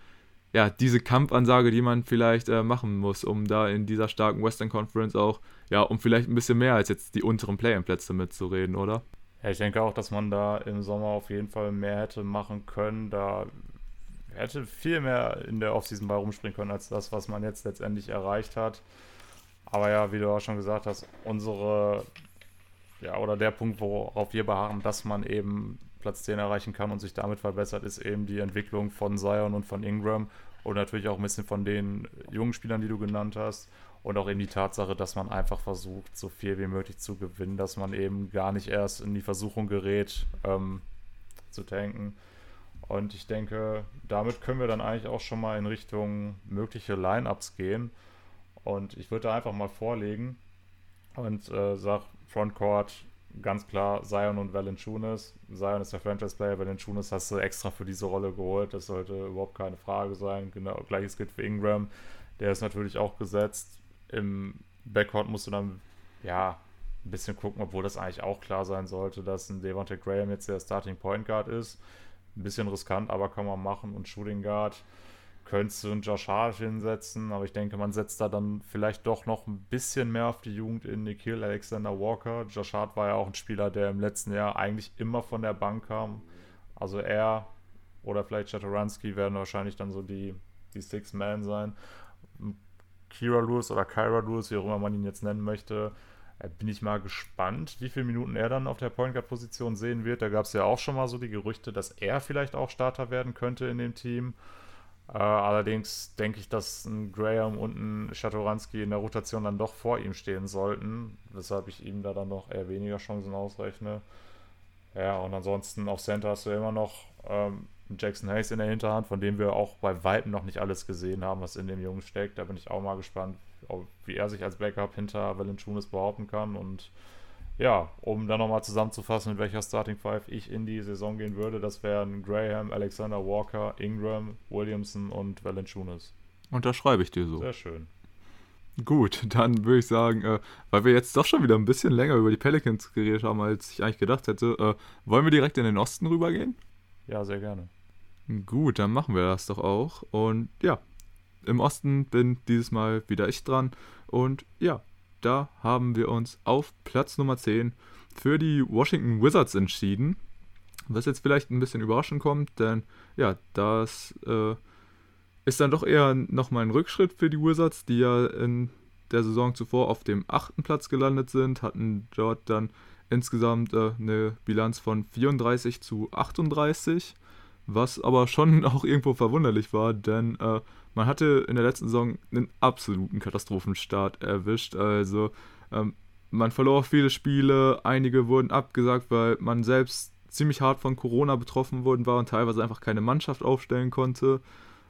ja, diese Kampfansage, die man vielleicht äh, machen muss, um da in dieser starken Western Conference auch, ja, um vielleicht ein bisschen mehr als jetzt die unteren Play-in-Plätze mitzureden, oder? Ja, ich denke auch, dass man da im Sommer auf jeden Fall mehr hätte machen können. Da hätte viel mehr in der Offseason bei rumspringen können, als das, was man jetzt letztendlich erreicht hat. Aber ja, wie du auch schon gesagt hast, unsere, ja, oder der Punkt, worauf wir beharren, dass man eben Platz 10 erreichen kann und sich damit verbessert, ist eben die Entwicklung von Zion und von Ingram und natürlich auch ein bisschen von den jungen Spielern, die du genannt hast. Und auch eben die Tatsache, dass man einfach versucht, so viel wie möglich zu gewinnen, dass man eben gar nicht erst in die Versuchung gerät, ähm, zu tanken. Und ich denke, damit können wir dann eigentlich auch schon mal in Richtung mögliche Lineups gehen. Und ich würde da einfach mal vorlegen und äh, sag Frontcourt ganz klar Zion und Valanciunas. Zion ist der Franchise-Player, Valanciunas hast du extra für diese Rolle geholt. Das sollte überhaupt keine Frage sein. Genau, gleiches gilt für Ingram. Der ist natürlich auch gesetzt. Im Backcourt musst du dann, ja, ein bisschen gucken, obwohl das eigentlich auch klar sein sollte, dass ein Devontae Graham jetzt der Starting Point Guard ist. Ein bisschen riskant, aber kann man machen. Und Shooting Guard, könntest du einen Josh Hart hinsetzen, aber ich denke, man setzt da dann vielleicht doch noch ein bisschen mehr auf die Jugend in Nikhil Alexander Walker. Josh Hart war ja auch ein Spieler, der im letzten Jahr eigentlich immer von der Bank kam. Also er oder vielleicht Chatoransky werden wahrscheinlich dann so die, die Six Man sein. Kira Lewis oder Kyra Lewis, wie auch immer man ihn jetzt nennen möchte, äh, bin ich mal gespannt, wie viele Minuten er dann auf der Point Guard Position sehen wird. Da gab es ja auch schon mal so die Gerüchte, dass er vielleicht auch Starter werden könnte in dem Team. Äh, allerdings denke ich, dass ein Graham und ein Chatoransky in der Rotation dann doch vor ihm stehen sollten, weshalb ich ihm da dann noch eher weniger Chancen ausrechne. Ja, und ansonsten auf Center hast du immer noch ähm, Jackson Hayes in der Hinterhand, von dem wir auch bei Weitem noch nicht alles gesehen haben, was in dem Jungen steckt. Da bin ich auch mal gespannt, wie er sich als Backup hinter Valanciunas behaupten kann. Und ja, um dann nochmal zusammenzufassen, mit welcher Starting Five ich in die Saison gehen würde, das wären Graham, Alexander Walker, Ingram, Williamson und Valanciunas. Und da schreibe ich dir so. Sehr schön. Gut, dann würde ich sagen, äh, weil wir jetzt doch schon wieder ein bisschen länger über die Pelicans geredet haben, als ich eigentlich gedacht hätte, äh, wollen wir direkt in den Osten rübergehen? Ja, sehr gerne. Gut, dann machen wir das doch auch. Und ja, im Osten bin dieses Mal wieder ich dran. Und ja, da haben wir uns auf Platz Nummer 10 für die Washington Wizards entschieden. Was jetzt vielleicht ein bisschen überraschend kommt, denn ja, das äh, ist dann doch eher nochmal ein Rückschritt für die Wizards, die ja in der Saison zuvor auf dem achten Platz gelandet sind, hatten dort dann insgesamt äh, eine Bilanz von 34 zu 38, was aber schon *laughs* auch irgendwo verwunderlich war, denn äh, man hatte in der letzten Saison einen absoluten Katastrophenstart erwischt. Also ähm, man verlor viele Spiele, einige wurden abgesagt, weil man selbst ziemlich hart von Corona betroffen worden war und teilweise einfach keine Mannschaft aufstellen konnte.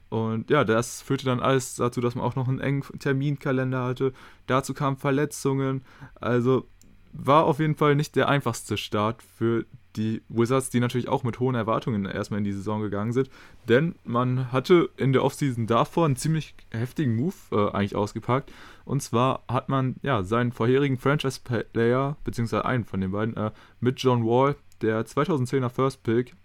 Und ja, das führte dann alles dazu, dass man auch noch einen engen Terminkalender hatte. Dazu kamen Verletzungen. Also war auf jeden Fall nicht der einfachste Start für die Wizards, die natürlich auch mit hohen Erwartungen erstmal in die Saison gegangen sind. Denn man hatte in der Offseason davor einen ziemlich heftigen Move äh, eigentlich ausgepackt. Und zwar hat man ja seinen vorherigen Franchise-Player, beziehungsweise einen von den beiden, äh, mit John Wall, der 2010er First Pick,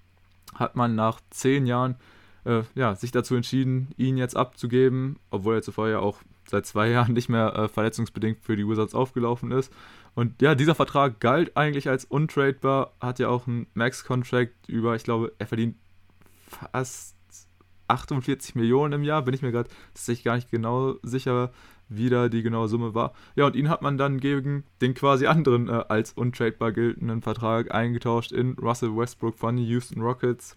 hat man nach zehn Jahren äh, ja, sich dazu entschieden, ihn jetzt abzugeben, obwohl er zuvor ja auch seit zwei Jahren nicht mehr äh, verletzungsbedingt für die Wizards aufgelaufen ist. Und ja, dieser Vertrag galt eigentlich als untradebar, hat ja auch einen Max-Contract über, ich glaube, er verdient fast 48 Millionen im Jahr, bin ich mir gerade tatsächlich gar nicht genau sicher, wie da die genaue Summe war. Ja, und ihn hat man dann gegen den quasi anderen äh, als untradebar geltenden Vertrag eingetauscht in Russell Westbrook von den Houston Rockets.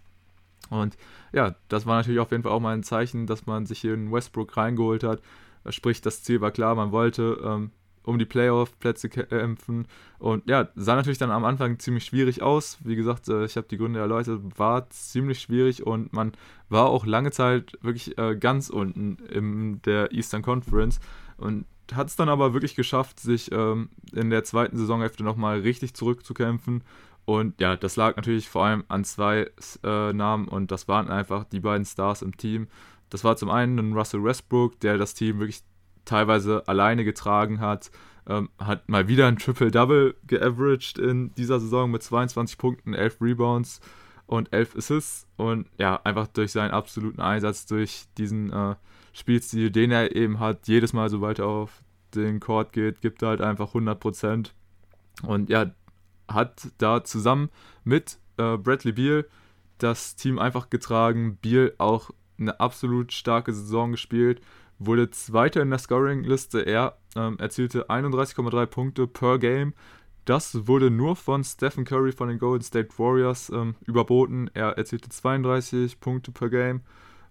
Und ja, das war natürlich auf jeden Fall auch mal ein Zeichen, dass man sich hier in Westbrook reingeholt hat. Sprich, das Ziel war klar, man wollte ähm, um die Playoff-Plätze kämpfen. Und ja, sah natürlich dann am Anfang ziemlich schwierig aus. Wie gesagt, äh, ich habe die Gründe erläutert, war ziemlich schwierig und man war auch lange Zeit wirklich äh, ganz unten in der Eastern Conference und hat es dann aber wirklich geschafft, sich ähm, in der zweiten Saisonhälfte nochmal richtig zurückzukämpfen. Und ja, das lag natürlich vor allem an zwei äh, Namen und das waren einfach die beiden Stars im Team. Das war zum einen ein Russell Westbrook, der das Team wirklich teilweise alleine getragen hat. Ähm, hat mal wieder ein Triple-Double geaveraged in dieser Saison mit 22 Punkten, 11 Rebounds und 11 Assists. Und ja, einfach durch seinen absoluten Einsatz, durch diesen äh, Spielstil, den er eben hat, jedes Mal, sobald er auf den Court geht, gibt er halt einfach 100%. Und ja, hat da zusammen mit äh, Bradley Beal das Team einfach getragen. Beal auch eine absolut starke Saison gespielt wurde Zweiter in der Scoring-Liste. Er ähm, erzielte 31,3 Punkte per Game. Das wurde nur von Stephen Curry von den Golden State Warriors ähm, überboten. Er erzielte 32 Punkte per Game.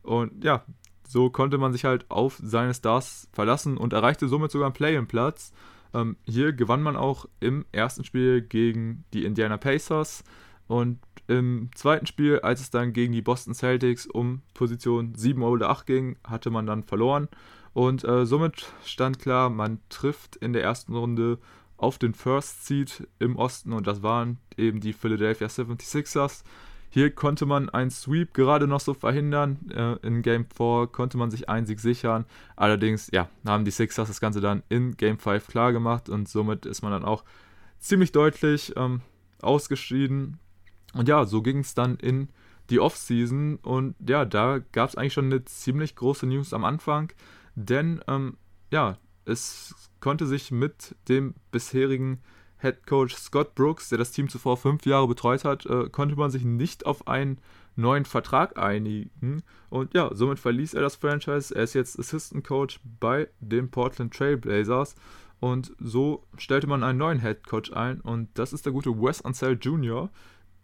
Und ja, so konnte man sich halt auf seine Stars verlassen und erreichte somit sogar einen Play-in-Platz. Ähm, hier gewann man auch im ersten Spiel gegen die Indiana Pacers. Und im zweiten Spiel, als es dann gegen die Boston Celtics um Position 7 oder 8 ging, hatte man dann verloren. Und äh, somit stand klar, man trifft in der ersten Runde auf den First Seed im Osten und das waren eben die Philadelphia 76ers. Hier konnte man einen Sweep gerade noch so verhindern. Äh, in Game 4 konnte man sich einen Sieg sichern. Allerdings, ja, haben die Sixers das Ganze dann in Game 5 klar gemacht und somit ist man dann auch ziemlich deutlich ähm, ausgeschieden und ja, so ging es dann in die Offseason. Und ja, da gab es eigentlich schon eine ziemlich große News am Anfang. Denn ähm, ja, es konnte sich mit dem bisherigen Head Coach Scott Brooks, der das Team zuvor fünf Jahre betreut hat, äh, konnte man sich nicht auf einen neuen Vertrag einigen. Und ja, somit verließ er das Franchise. Er ist jetzt Assistant Coach bei den Portland Trailblazers. Und so stellte man einen neuen Head Coach ein. Und das ist der gute Wes Ansel Jr.,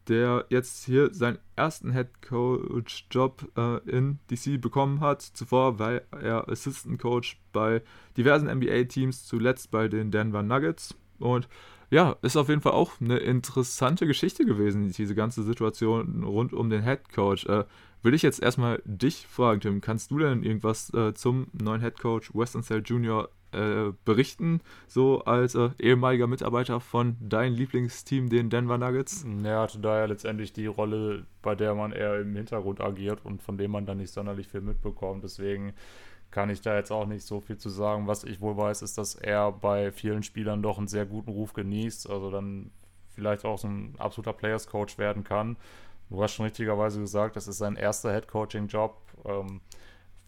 der jetzt hier seinen ersten Head Coach Job äh, in DC bekommen hat. Zuvor war er Assistant Coach bei diversen NBA-Teams, zuletzt bei den Denver Nuggets. Und ja, ist auf jeden Fall auch eine interessante Geschichte gewesen, diese ganze Situation rund um den Head Coach. Äh, will ich jetzt erstmal dich fragen, Tim, kannst du denn irgendwas äh, zum neuen Head Coach Weston Sale Jr. Äh, berichten, so als äh, ehemaliger Mitarbeiter von deinem Lieblingsteam, den Denver Nuggets? Er hatte da ja letztendlich die Rolle, bei der man eher im Hintergrund agiert und von dem man dann nicht sonderlich viel mitbekommt. Deswegen kann ich da jetzt auch nicht so viel zu sagen. Was ich wohl weiß, ist, dass er bei vielen Spielern doch einen sehr guten Ruf genießt, also dann vielleicht auch so ein absoluter Players Coach werden kann. Du hast schon richtigerweise gesagt, das ist sein erster Head Coaching Job. Ähm,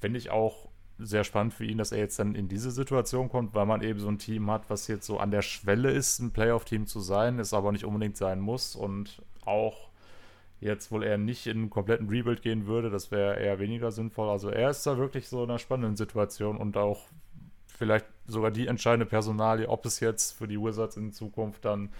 Finde ich auch sehr spannend für ihn, dass er jetzt dann in diese Situation kommt, weil man eben so ein Team hat, was jetzt so an der Schwelle ist, ein Playoff-Team zu sein, es aber nicht unbedingt sein muss und auch jetzt wohl eher nicht in einen kompletten Rebuild gehen würde. Das wäre eher weniger sinnvoll. Also er ist da wirklich so in einer spannenden Situation und auch vielleicht sogar die entscheidende Personalie, ob es jetzt für die Wizards in Zukunft dann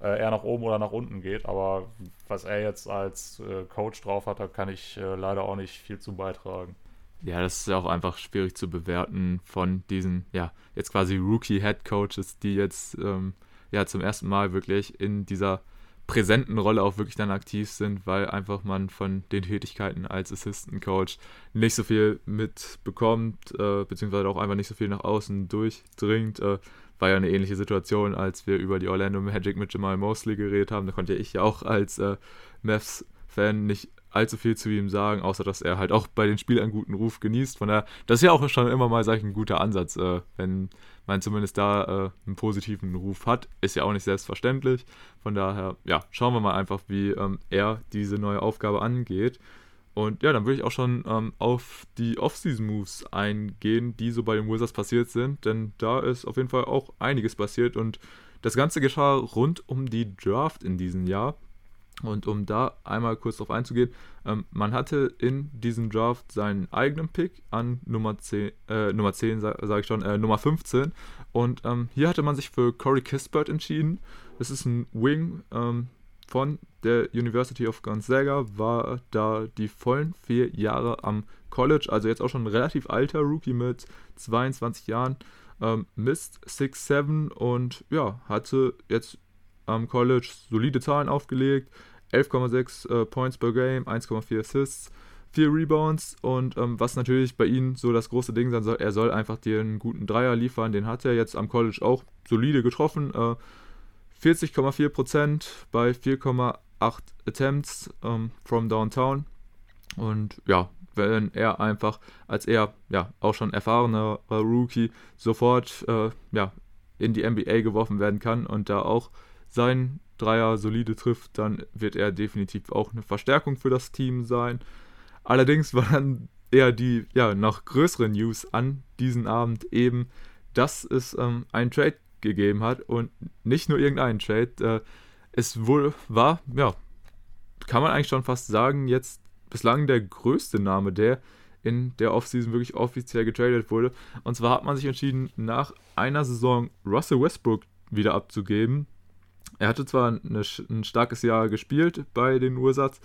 äh, eher nach oben oder nach unten geht. Aber was er jetzt als äh, Coach drauf hat, da kann ich äh, leider auch nicht viel zu beitragen. Ja, das ist ja auch einfach schwierig zu bewerten von diesen, ja, jetzt quasi Rookie-Head Coaches, die jetzt ähm, ja zum ersten Mal wirklich in dieser präsenten Rolle auch wirklich dann aktiv sind, weil einfach man von den Tätigkeiten als Assistant Coach nicht so viel mitbekommt, äh, beziehungsweise auch einfach nicht so viel nach außen durchdringt. Äh, war ja eine ähnliche Situation, als wir über die Orlando Magic mit Jamal Mosley geredet haben. Da konnte ich ja auch als äh, Mavs-Fan nicht allzu viel zu ihm sagen, außer dass er halt auch bei den Spielen einen guten Ruf genießt. Von daher, das ist ja auch schon immer mal, sag ich, ein guter Ansatz, äh, wenn man zumindest da äh, einen positiven Ruf hat. Ist ja auch nicht selbstverständlich. Von daher, ja, schauen wir mal einfach, wie ähm, er diese neue Aufgabe angeht. Und ja, dann würde ich auch schon ähm, auf die Off-Season-Moves eingehen, die so bei den Wizards passiert sind, denn da ist auf jeden Fall auch einiges passiert und das Ganze geschah rund um die Draft in diesem Jahr. Und um da einmal kurz drauf einzugehen, ähm, man hatte in diesem Draft seinen eigenen Pick an Nummer 10, äh, Nummer 10 sage sag ich schon, äh, Nummer 15. Und ähm, hier hatte man sich für Corey Kispert entschieden. Das ist ein Wing ähm, von der University of Gonzaga, war da die vollen vier Jahre am College, also jetzt auch schon ein relativ alter Rookie mit 22 Jahren. Ähm, misst 6'7 und ja, hatte jetzt am College solide Zahlen aufgelegt. 11,6 äh, Points per Game, 1,4 Assists, 4 Rebounds und ähm, was natürlich bei ihm so das große Ding sein soll, er soll einfach dir einen guten Dreier liefern. Den hat er jetzt am College auch solide getroffen. Äh, 40,4% bei 4,8 Attempts ähm, from Downtown. Und ja, wenn er einfach als er ja auch schon erfahrener Rookie sofort äh, ja, in die NBA geworfen werden kann und da auch sein Dreier solide trifft, dann wird er definitiv auch eine Verstärkung für das Team sein. Allerdings war dann eher die ja, noch größere News an diesem Abend eben, dass es ähm, einen Trade gegeben hat und nicht nur irgendeinen Trade. Äh, es wohl war, ja, kann man eigentlich schon fast sagen, jetzt bislang der größte Name, der in der Offseason wirklich offiziell getradet wurde. Und zwar hat man sich entschieden, nach einer Saison Russell Westbrook wieder abzugeben. Er hatte zwar eine, ein starkes Jahr gespielt bei den Wizards,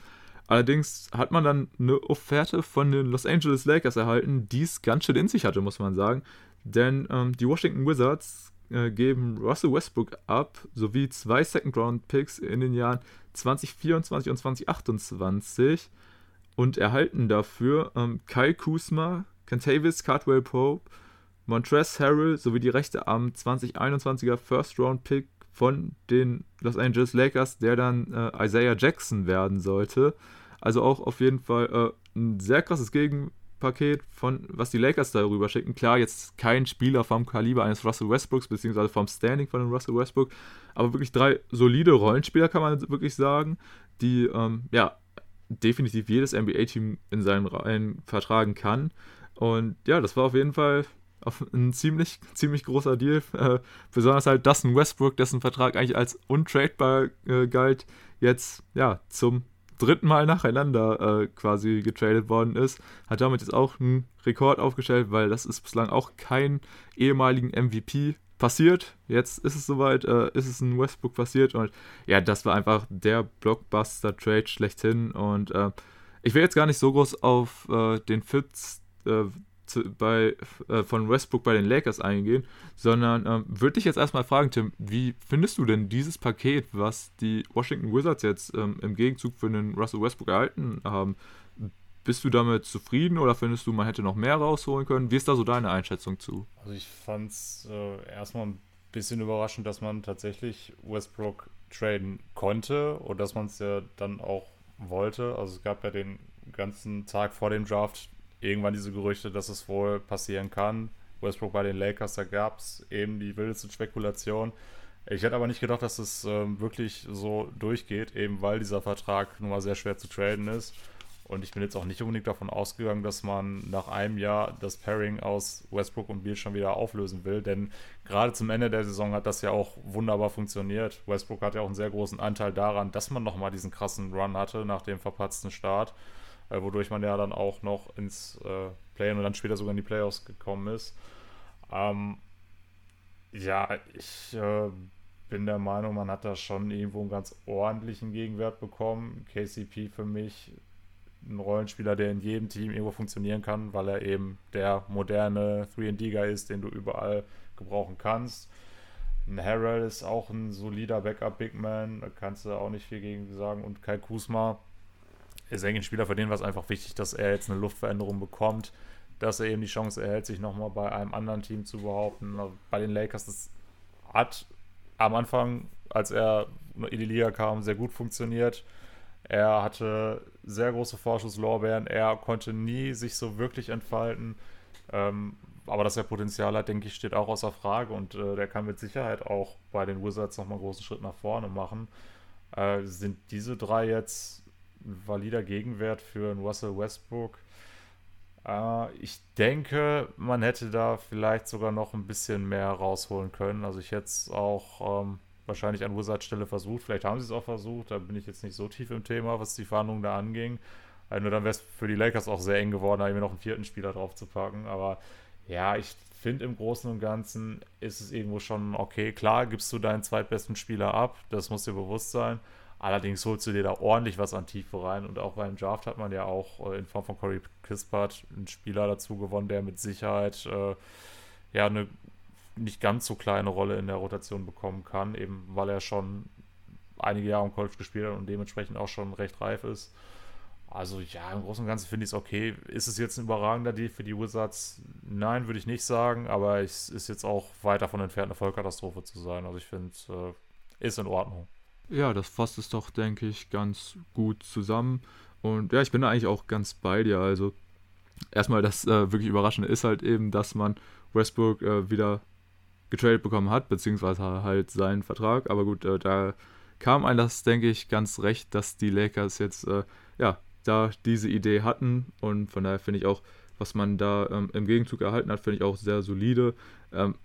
allerdings hat man dann eine Offerte von den Los Angeles Lakers erhalten, die es ganz schön in sich hatte, muss man sagen. Denn ähm, die Washington Wizards äh, geben Russell Westbrook ab, sowie zwei Second-Round-Picks in den Jahren 2024 und 2028 und erhalten dafür ähm, Kyle Kuzma, Kentavis Cardwell Pope, Montrezl Harrell sowie die Rechte am 2021er First-Round-Pick von den Los Angeles Lakers, der dann äh, Isaiah Jackson werden sollte. Also auch auf jeden Fall äh, ein sehr krasses Gegenpaket von was die Lakers darüber schicken. Klar, jetzt kein Spieler vom Kaliber eines Russell Westbrooks, beziehungsweise vom Standing von Russell Westbrook, aber wirklich drei solide Rollenspieler, kann man wirklich sagen, die ähm, ja definitiv jedes NBA-Team in seinen Reihen vertragen kann. Und ja, das war auf jeden Fall ein ziemlich, ziemlich großer Deal. Äh, besonders halt Dustin Westbrook, dessen Vertrag eigentlich als untradebar äh, galt, jetzt ja zum dritten Mal nacheinander äh, quasi getradet worden ist. Hat damit jetzt auch einen Rekord aufgestellt, weil das ist bislang auch kein ehemaligen MVP passiert. Jetzt ist es soweit, äh, ist es in Westbrook passiert und ja, das war einfach der Blockbuster-Trade schlechthin und äh, ich will jetzt gar nicht so groß auf äh, den Fits äh, bei, äh, von Westbrook bei den Lakers eingehen, sondern ähm, würde dich jetzt erstmal fragen, Tim, wie findest du denn dieses Paket, was die Washington Wizards jetzt ähm, im Gegenzug für den Russell Westbrook erhalten haben? Bist du damit zufrieden oder findest du, man hätte noch mehr rausholen können? Wie ist da so deine Einschätzung zu? Also ich fand es äh, erstmal ein bisschen überraschend, dass man tatsächlich Westbrook traden konnte und dass man es ja dann auch wollte. Also es gab ja den ganzen Tag vor dem Draft irgendwann diese Gerüchte, dass es wohl passieren kann. Westbrook bei den Lakers, da gab es eben die wildesten Spekulationen. Ich hätte aber nicht gedacht, dass es ähm, wirklich so durchgeht, eben weil dieser Vertrag nun mal sehr schwer zu traden ist. Und ich bin jetzt auch nicht unbedingt davon ausgegangen, dass man nach einem Jahr das Pairing aus Westbrook und Beal schon wieder auflösen will. Denn gerade zum Ende der Saison hat das ja auch wunderbar funktioniert. Westbrook hat ja auch einen sehr großen Anteil daran, dass man nochmal diesen krassen Run hatte nach dem verpatzten Start äh, wodurch man ja dann auch noch ins äh, Play und dann später sogar in die Playoffs gekommen ist. Ähm, ja, ich äh, bin der Meinung, man hat da schon irgendwo einen ganz ordentlichen Gegenwert bekommen. KCP für mich ein Rollenspieler, der in jedem Team irgendwo funktionieren kann, weil er eben der moderne 3D-Guy ist, den du überall gebrauchen kannst. Ein Harrell ist auch ein solider Backup-Big Man, da kannst du auch nicht viel gegen sagen. Und Kai Kusma ist eigentlich ein Spieler, für den war es einfach wichtig, dass er jetzt eine Luftveränderung bekommt, dass er eben die Chance erhält, sich nochmal bei einem anderen Team zu behaupten. Bei den Lakers, das hat am Anfang, als er in die Liga kam, sehr gut funktioniert. Er hatte sehr große Vorschusslorbeeren. Er konnte nie sich so wirklich entfalten. Ähm, aber dass er Potenzial hat, denke ich, steht auch außer Frage. Und äh, der kann mit Sicherheit auch bei den Wizards nochmal einen großen Schritt nach vorne machen. Äh, sind diese drei jetzt ein valider Gegenwert für einen Russell Westbrook. Äh, ich denke, man hätte da vielleicht sogar noch ein bisschen mehr rausholen können. Also ich hätte es auch ähm, wahrscheinlich an Wizards Stelle versucht. Vielleicht haben sie es auch versucht. Da bin ich jetzt nicht so tief im Thema, was die Verhandlungen da anging. Also nur dann wäre es für die Lakers auch sehr eng geworden, da irgendwie noch einen vierten Spieler drauf zu packen. Aber ja, ich finde im Großen und Ganzen ist es irgendwo schon okay. Klar, gibst du deinen zweitbesten Spieler ab, das muss dir bewusst sein. Allerdings holst du dir da ordentlich was an Tiefe rein und auch beim Draft hat man ja auch äh, in Form von Corey Kispert einen Spieler dazu gewonnen, der mit Sicherheit äh, ja eine nicht ganz so kleine Rolle in der Rotation bekommen kann, eben weil er schon einige Jahre im College gespielt hat und dementsprechend auch schon recht reif ist. Also ja, im Großen und Ganzen finde ich es okay. Ist es jetzt ein überragender Deal für die Wizards? Nein, würde ich nicht sagen, aber es ist jetzt auch weit davon entfernt, eine Vollkatastrophe zu sein. Also ich finde, äh, ist in Ordnung. Ja, das fasst es doch, denke ich, ganz gut zusammen. Und ja, ich bin da eigentlich auch ganz bei dir. Also erstmal das äh, wirklich Überraschende ist halt eben, dass man Westbrook äh, wieder getradet bekommen hat, beziehungsweise halt seinen Vertrag. Aber gut, äh, da kam ein das, denke ich, ganz recht, dass die Lakers jetzt äh, ja da diese Idee hatten. Und von daher finde ich auch, was man da ähm, im Gegenzug erhalten hat, finde ich auch sehr solide. Ähm,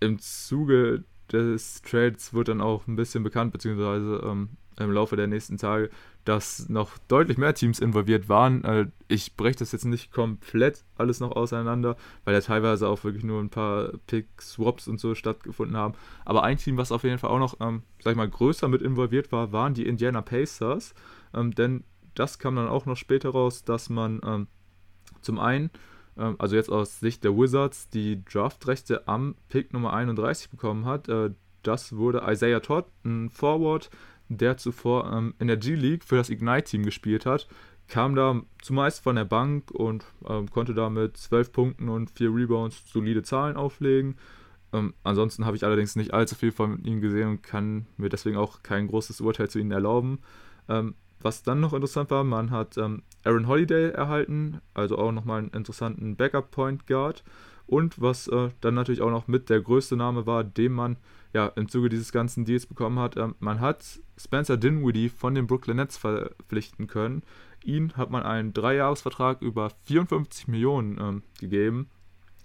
Im Zuge des Trades wird dann auch ein bisschen bekannt, beziehungsweise ähm, im Laufe der nächsten Tage, dass noch deutlich mehr Teams involviert waren. Äh, ich breche das jetzt nicht komplett alles noch auseinander, weil ja teilweise auch wirklich nur ein paar Pick-Swaps und so stattgefunden haben. Aber ein Team, was auf jeden Fall auch noch, ähm, sag ich mal, größer mit involviert war, waren die Indiana Pacers. Ähm, denn das kam dann auch noch später raus, dass man ähm, zum einen ähm, also jetzt aus Sicht der Wizards, die Draftrechte am Pick Nummer 31 bekommen hat. Äh, das wurde Isaiah Todd, ein Forward, der zuvor ähm, in der G-League für das Ignite-Team gespielt hat. Kam da zumeist von der Bank und ähm, konnte da mit 12 Punkten und 4 Rebounds solide Zahlen auflegen. Ähm, ansonsten habe ich allerdings nicht allzu viel von ihm gesehen und kann mir deswegen auch kein großes Urteil zu ihnen erlauben. Ähm, was dann noch interessant war, man hat ähm, Aaron Holiday erhalten, also auch nochmal einen interessanten Backup-Point Guard. Und was äh, dann natürlich auch noch mit der größte Name war, den man ja im Zuge dieses ganzen Deals bekommen hat. Ähm, man hat Spencer Dinwiddie von den Brooklyn Nets verpflichten können. Ihn hat man einen Dreijahresvertrag über 54 Millionen ähm, gegeben.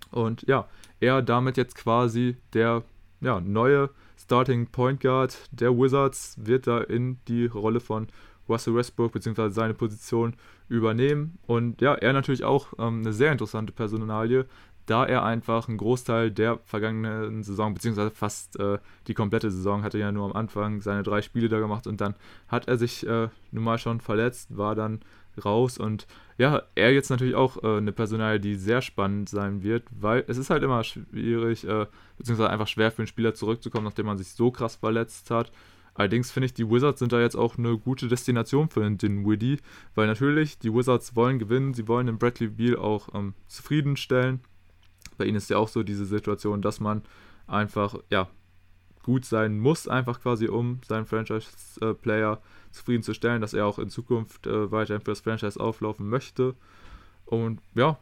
Und ja, er damit jetzt quasi der ja, neue Starting Point Guard der Wizards wird da in die Rolle von Russell Westbrook bzw. seine Position übernehmen. Und ja, er natürlich auch ähm, eine sehr interessante Personalie, da er einfach einen Großteil der vergangenen Saison, beziehungsweise fast äh, die komplette Saison, hatte ja nur am Anfang seine drei Spiele da gemacht und dann hat er sich äh, nun mal schon verletzt, war dann raus und ja, er jetzt natürlich auch äh, eine Personalie, die sehr spannend sein wird, weil es ist halt immer schwierig, äh, beziehungsweise einfach schwer für einen Spieler zurückzukommen, nachdem man sich so krass verletzt hat. Allerdings finde ich, die Wizards sind da jetzt auch eine gute Destination für den Dinwiddie, weil natürlich die Wizards wollen gewinnen, sie wollen den Bradley Beal auch ähm, zufriedenstellen. Bei ihnen ist ja auch so diese Situation, dass man einfach, ja, gut sein muss, einfach quasi, um seinen Franchise-Player zufriedenzustellen, dass er auch in Zukunft äh, weiterhin für das Franchise auflaufen möchte. Und ja,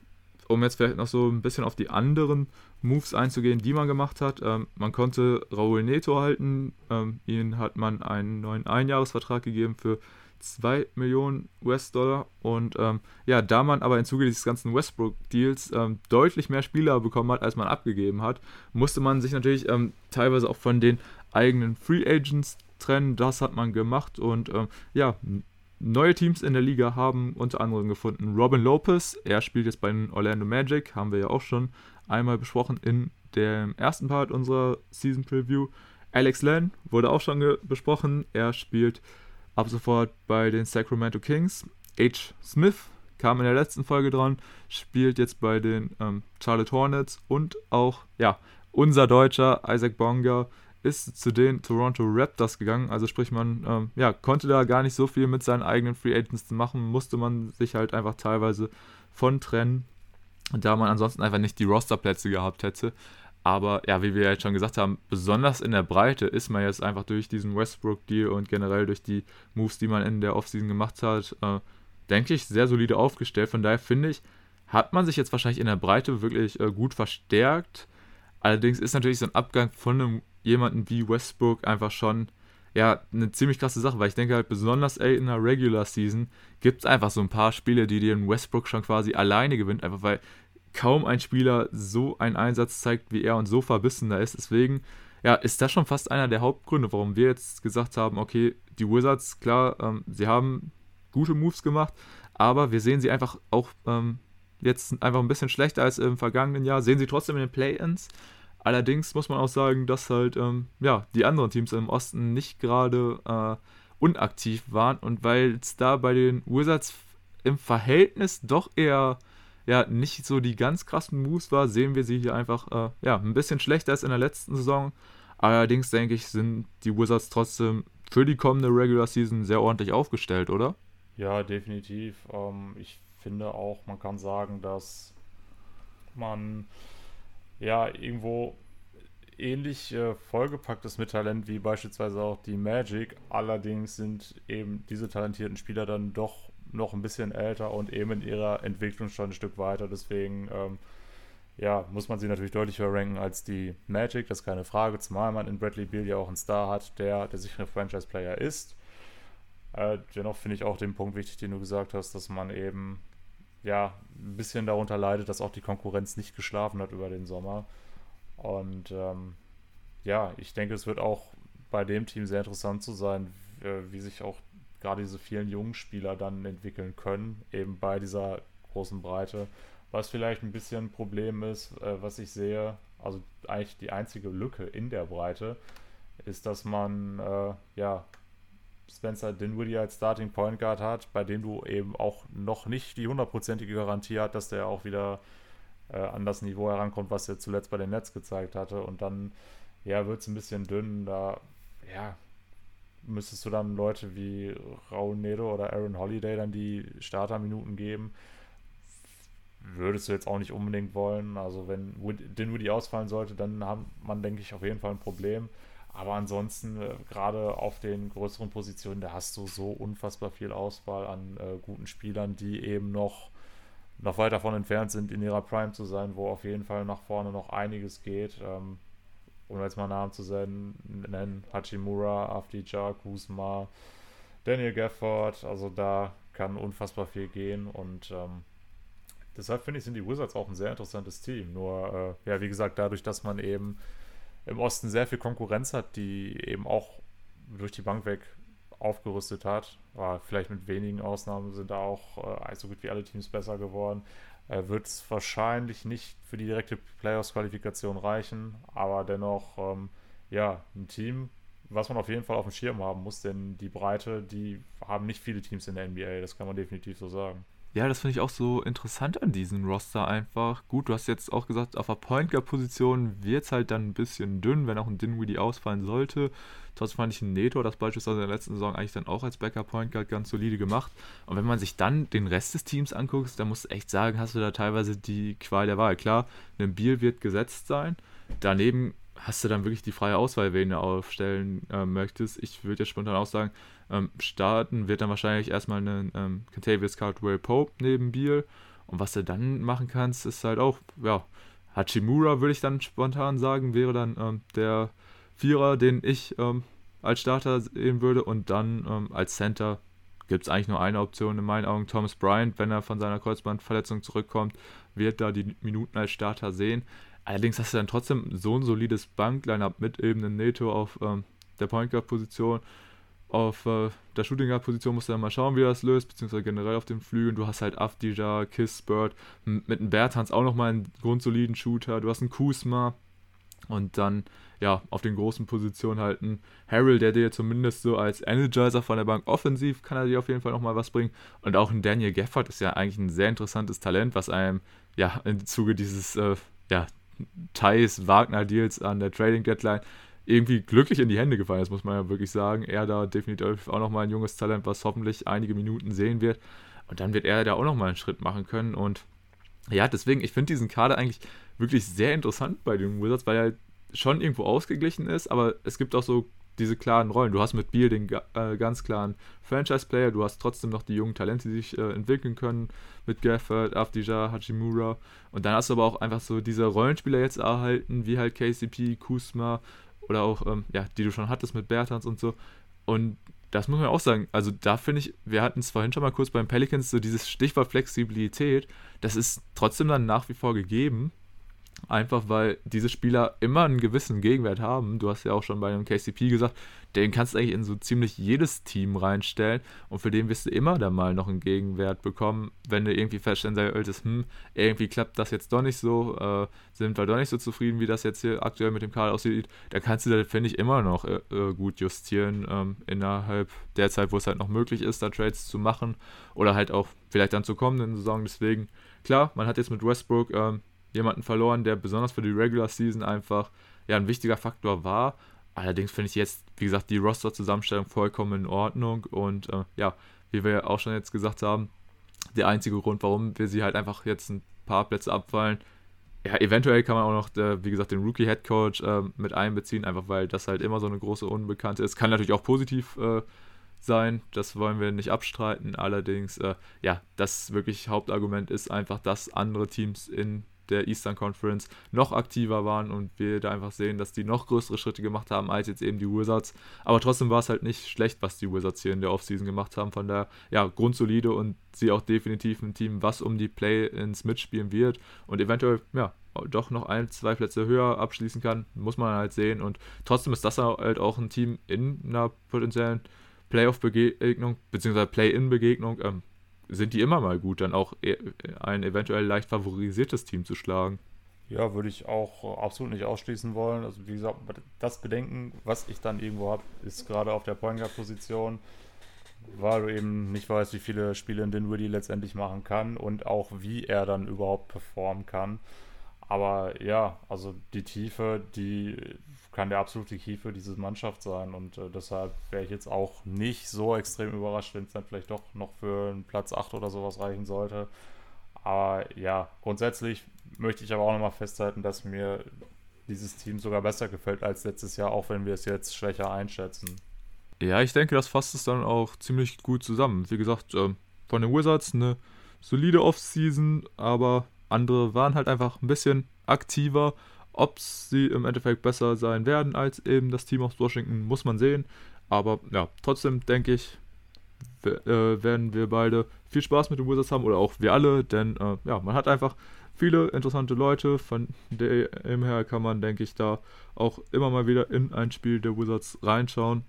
um jetzt vielleicht noch so ein bisschen auf die anderen Moves einzugehen, die man gemacht hat. Ähm, man konnte Raúl Neto halten. Ähm, ihnen hat man einen neuen Einjahresvertrag gegeben für 2 Millionen US-Dollar. Und ähm, ja, da man aber im Zuge dieses ganzen Westbrook-Deals ähm, deutlich mehr Spieler bekommen hat, als man abgegeben hat, musste man sich natürlich ähm, teilweise auch von den eigenen Free Agents trennen. Das hat man gemacht und ähm, ja, Neue Teams in der Liga haben unter anderem gefunden Robin Lopez, er spielt jetzt bei den Orlando Magic, haben wir ja auch schon einmal besprochen in dem ersten Part unserer Season Preview. Alex Len wurde auch schon besprochen, er spielt ab sofort bei den Sacramento Kings. H. Smith kam in der letzten Folge dran, spielt jetzt bei den ähm, Charlotte Hornets und auch, ja, unser Deutscher Isaac Bonga ist zu den Toronto Raptors gegangen. Also sprich, man ähm, ja, konnte da gar nicht so viel mit seinen eigenen Free Agents machen, musste man sich halt einfach teilweise von trennen, da man ansonsten einfach nicht die Rosterplätze gehabt hätte. Aber ja, wie wir ja jetzt schon gesagt haben, besonders in der Breite ist man jetzt einfach durch diesen Westbrook-Deal und generell durch die Moves, die man in der Offseason gemacht hat, äh, denke ich, sehr solide aufgestellt. Von daher finde ich, hat man sich jetzt wahrscheinlich in der Breite wirklich äh, gut verstärkt. Allerdings ist natürlich so ein Abgang von einem jemanden wie Westbrook einfach schon ja, eine ziemlich krasse Sache, weil ich denke halt besonders ey, in der Regular Season gibt es einfach so ein paar Spiele, die dir Westbrook schon quasi alleine gewinnt, einfach weil kaum ein Spieler so einen Einsatz zeigt wie er und so verbissen da ist. Deswegen, ja, ist das schon fast einer der Hauptgründe, warum wir jetzt gesagt haben, okay, die Wizards, klar, ähm, sie haben gute Moves gemacht, aber wir sehen sie einfach auch ähm, jetzt einfach ein bisschen schlechter als im vergangenen Jahr, sehen sie trotzdem in den Play-Ins, Allerdings muss man auch sagen, dass halt ähm, ja, die anderen Teams im Osten nicht gerade äh, unaktiv waren und weil es da bei den Wizards im Verhältnis doch eher ja, nicht so die ganz krassen Moves war, sehen wir sie hier einfach äh, ja, ein bisschen schlechter als in der letzten Saison. Allerdings denke ich, sind die Wizards trotzdem für die kommende Regular Season sehr ordentlich aufgestellt, oder? Ja, definitiv. Ähm, ich finde auch, man kann sagen, dass man ja irgendwo ähnlich äh, vollgepacktes mit Talent wie beispielsweise auch die Magic. Allerdings sind eben diese talentierten Spieler dann doch noch ein bisschen älter und eben in ihrer Entwicklung schon ein Stück weiter. Deswegen ähm, ja, muss man sie natürlich deutlich höher ranken als die Magic, das ist keine Frage, zumal man in Bradley Beal ja auch einen Star hat, der der sichere Franchise-Player ist. Äh, dennoch finde ich auch den Punkt wichtig, den du gesagt hast, dass man eben ja, ein bisschen darunter leidet, dass auch die Konkurrenz nicht geschlafen hat über den Sommer. Und ähm, ja, ich denke, es wird auch bei dem Team sehr interessant zu sein, wie, wie sich auch gerade diese vielen jungen Spieler dann entwickeln können, eben bei dieser großen Breite. Was vielleicht ein bisschen ein Problem ist, äh, was ich sehe, also eigentlich die einzige Lücke in der Breite, ist, dass man äh, ja Spencer Dinwiddie als Starting Point Guard hat, bei dem du eben auch noch nicht die hundertprozentige Garantie hast, dass der auch wieder äh, an das Niveau herankommt, was er zuletzt bei den Nets gezeigt hatte. Und dann, ja, wird es ein bisschen dünn. Da, ja, müsstest du dann Leute wie Raul Nedo oder Aaron Holiday dann die Starterminuten geben. Würdest du jetzt auch nicht unbedingt wollen. Also wenn Dinwiddie ausfallen sollte, dann hat man, denke ich, auf jeden Fall ein Problem. Aber ansonsten, äh, gerade auf den größeren Positionen, da hast du so unfassbar viel Auswahl an äh, guten Spielern, die eben noch noch weit davon entfernt sind, in ihrer Prime zu sein, wo auf jeden Fall nach vorne noch einiges geht. Ähm, um jetzt mal Namen zu nennen, Hachimura, Afdija, Kuzma, Daniel Gafford, also da kann unfassbar viel gehen und ähm, deshalb finde ich, sind die Wizards auch ein sehr interessantes Team. Nur, äh, ja, wie gesagt, dadurch, dass man eben im Osten sehr viel Konkurrenz hat, die eben auch durch die Bank weg aufgerüstet hat. Aber vielleicht mit wenigen Ausnahmen sind da auch äh, so gut wie alle Teams besser geworden. Äh, Wird es wahrscheinlich nicht für die direkte Playoffs-Qualifikation reichen, aber dennoch, ähm, ja, ein Team, was man auf jeden Fall auf dem Schirm haben muss, denn die Breite, die haben nicht viele Teams in der NBA, das kann man definitiv so sagen. Ja, das finde ich auch so interessant an diesem Roster einfach. Gut, du hast jetzt auch gesagt, auf der Point Guard Position wird es halt dann ein bisschen dünn, wenn auch ein Dinwiddie ausfallen sollte. Trotzdem fand ich ein Neto das beispielsweise in der letzten Saison eigentlich dann auch als Backup Point Guard ganz solide gemacht. Und wenn man sich dann den Rest des Teams anguckt, dann musst du echt sagen, hast du da teilweise die Qual der Wahl. Klar, ein Biel wird gesetzt sein. Daneben hast du dann wirklich die freie Auswahl, wen du aufstellen äh, möchtest. Ich würde jetzt spontan auch sagen, ähm, starten wird dann wahrscheinlich erstmal ein ähm, Contavious Caldwell Pope neben Biel. Und was du dann machen kannst, ist halt auch, ja, Hachimura würde ich dann spontan sagen, wäre dann ähm, der Vierer, den ich ähm, als Starter sehen würde. Und dann ähm, als Center gibt es eigentlich nur eine Option in meinen Augen. Thomas Bryant, wenn er von seiner Kreuzbandverletzung zurückkommt, wird da die Minuten als Starter sehen. Allerdings hast du dann trotzdem so ein solides Bankline-Up mit eben einem Neto auf ähm, der Point Guard-Position. Auf äh, der Shooting Guard-Position musst du dann mal schauen, wie er das löst, beziehungsweise generell auf den Flügeln. Du hast halt Afdija, Kiss, Bird, mit einem Bertans auch nochmal einen grundsoliden Shooter. Du hast einen Kusma und dann, ja, auf den großen Positionen halt ein Harold, der dir zumindest so als Energizer von der Bank offensiv kann er dir auf jeden Fall nochmal was bringen. Und auch ein Daniel Gafford ist ja eigentlich ein sehr interessantes Talent, was einem, ja, im Zuge dieses, äh, ja, Thais Wagner-Deals an der Trading Deadline irgendwie glücklich in die Hände gefallen ist, muss man ja wirklich sagen. Er da definitiv auch nochmal ein junges Talent, was hoffentlich einige Minuten sehen wird. Und dann wird er da auch nochmal einen Schritt machen können. Und ja, deswegen, ich finde diesen Kader eigentlich wirklich sehr interessant bei den Wizards, weil er schon irgendwo ausgeglichen ist, aber es gibt auch so diese klaren Rollen. Du hast mit Beal den äh, ganz klaren Franchise-Player, du hast trotzdem noch die jungen Talente, die sich äh, entwickeln können, mit Gafford, Afdija, Hachimura. Und dann hast du aber auch einfach so diese Rollenspieler jetzt erhalten, wie halt KCP, Kusma oder auch, ähm, ja, die du schon hattest mit Bertans und so. Und das muss man auch sagen. Also da finde ich, wir hatten es vorhin schon mal kurz beim Pelicans, so dieses Stichwort Flexibilität, das ist trotzdem dann nach wie vor gegeben. Einfach weil diese Spieler immer einen gewissen Gegenwert haben. Du hast ja auch schon bei einem KCP gesagt, den kannst du eigentlich in so ziemlich jedes Team reinstellen und für den wirst du immer dann mal noch einen Gegenwert bekommen, wenn du irgendwie feststellen solltest, hm, irgendwie klappt das jetzt doch nicht so, äh, sind wir doch nicht so zufrieden, wie das jetzt hier aktuell mit dem Kader aussieht, dann kannst du da, finde ich, immer noch äh, äh, gut justieren ähm, innerhalb der Zeit, wo es halt noch möglich ist, da Trades zu machen oder halt auch vielleicht dann zur kommenden Saison. Deswegen, klar, man hat jetzt mit Westbrook ähm, jemanden verloren, der besonders für die Regular Season einfach ja, ein wichtiger Faktor war. Allerdings finde ich jetzt, wie gesagt, die Roster-Zusammenstellung vollkommen in Ordnung und äh, ja, wie wir auch schon jetzt gesagt haben, der einzige Grund, warum wir sie halt einfach jetzt ein paar Plätze abfallen. Ja, eventuell kann man auch noch, der, wie gesagt, den Rookie-Head Coach äh, mit einbeziehen, einfach weil das halt immer so eine große Unbekannte ist. Kann natürlich auch positiv äh, sein, das wollen wir nicht abstreiten. Allerdings, äh, ja, das wirklich Hauptargument ist einfach, dass andere Teams in der Eastern Conference noch aktiver waren und wir da einfach sehen, dass die noch größere Schritte gemacht haben als jetzt eben die Wizards. Aber trotzdem war es halt nicht schlecht, was die Wizards hier in der Offseason gemacht haben. Von der ja, grundsolide und sie auch definitiv ein Team, was um die Play-ins mitspielen wird und eventuell, ja, doch noch ein, zwei Plätze höher abschließen kann, muss man halt sehen. Und trotzdem ist das halt auch ein Team in einer potenziellen Playoff-Begegnung, beziehungsweise Play-In-Begegnung, ähm, sind die immer mal gut, dann auch e, ein eventuell leicht favorisiertes Team zu schlagen. Ja, würde ich auch absolut nicht ausschließen wollen. Also wie gesagt, das Bedenken, was ich dann irgendwo habe, ist gerade auf der Point Position, weil du eben nicht weißt, wie viele Spiele in Dinwiddie letztendlich machen kann und auch wie er dann überhaupt performen kann. Aber ja, also die Tiefe, die kann der absolute Key für diese Mannschaft sein. Und äh, deshalb wäre ich jetzt auch nicht so extrem überrascht, wenn es dann vielleicht doch noch für einen Platz 8 oder sowas reichen sollte. Aber ja, grundsätzlich möchte ich aber auch nochmal festhalten, dass mir dieses Team sogar besser gefällt als letztes Jahr, auch wenn wir es jetzt schwächer einschätzen. Ja, ich denke, das fasst es dann auch ziemlich gut zusammen. Wie gesagt, ähm, von den Wizards eine solide Offseason, aber andere waren halt einfach ein bisschen aktiver. Ob sie im Endeffekt besser sein werden als eben das Team aus Washington, muss man sehen. Aber ja, trotzdem denke ich, äh, werden wir beide viel Spaß mit den Wizards haben oder auch wir alle, denn äh, ja, man hat einfach viele interessante Leute. Von dem her kann man, denke ich, da auch immer mal wieder in ein Spiel der Wizards reinschauen.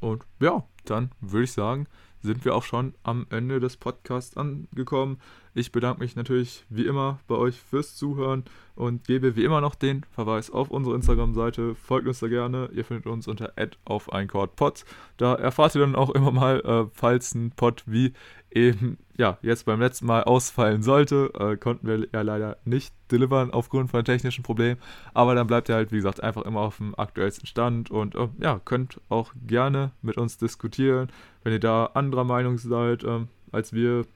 Und ja, dann würde ich sagen, sind wir auch schon am Ende des Podcasts angekommen. Ich bedanke mich natürlich wie immer bei euch fürs Zuhören und gebe wie immer noch den Verweis auf unsere Instagram-Seite. Folgt uns da gerne. Ihr findet uns unter auf Pod. Da erfahrt ihr dann auch immer mal, äh, falls ein Pod wie eben ja jetzt beim letzten Mal ausfallen sollte, äh, konnten wir ja leider nicht delivern aufgrund von technischen Problemen. Aber dann bleibt ihr halt, wie gesagt, einfach immer auf dem aktuellsten Stand und äh, ja, könnt auch gerne mit uns diskutieren, wenn ihr da anderer Meinung seid ähm, als wir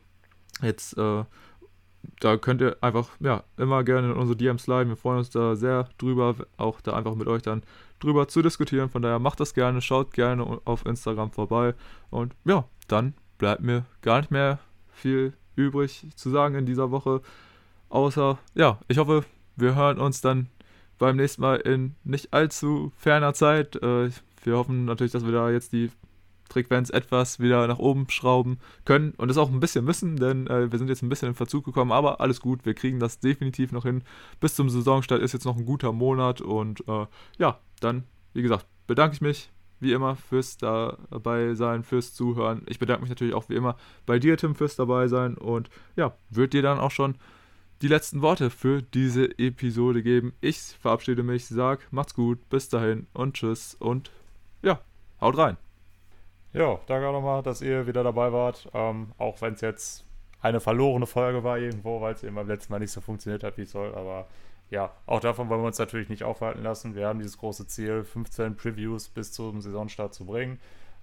jetzt. Äh, da könnt ihr einfach ja immer gerne in unsere DMs sliden. Wir freuen uns da sehr drüber, auch da einfach mit euch dann drüber zu diskutieren. Von daher macht das gerne, schaut gerne auf Instagram vorbei und ja, dann bleibt mir gar nicht mehr viel übrig zu sagen in dieser Woche. Außer, ja, ich hoffe, wir hören uns dann beim nächsten Mal in nicht allzu ferner Zeit. Äh, wir hoffen natürlich, dass wir da jetzt die Frequenz etwas wieder nach oben schrauben können und das auch ein bisschen müssen, denn äh, wir sind jetzt ein bisschen in Verzug gekommen, aber alles gut, wir kriegen das definitiv noch hin. Bis zum Saisonstart ist jetzt noch ein guter Monat und äh, ja, dann, wie gesagt, bedanke ich mich wie immer fürs dabei sein, fürs Zuhören. Ich bedanke mich natürlich auch wie immer bei dir, Tim, fürs dabei sein und ja, wird dir dann auch schon die letzten Worte für diese Episode geben. Ich verabschiede mich, sag, macht's gut, bis dahin und tschüss und ja, haut rein. Ja, danke auch nochmal, dass ihr wieder dabei wart. Ähm, auch wenn es jetzt eine verlorene Folge war irgendwo, weil es eben beim letzten Mal nicht so funktioniert hat, wie es soll. Aber ja, auch davon wollen wir uns natürlich nicht aufhalten lassen. Wir haben dieses große Ziel, 15 Previews bis zum Saisonstart zu bringen.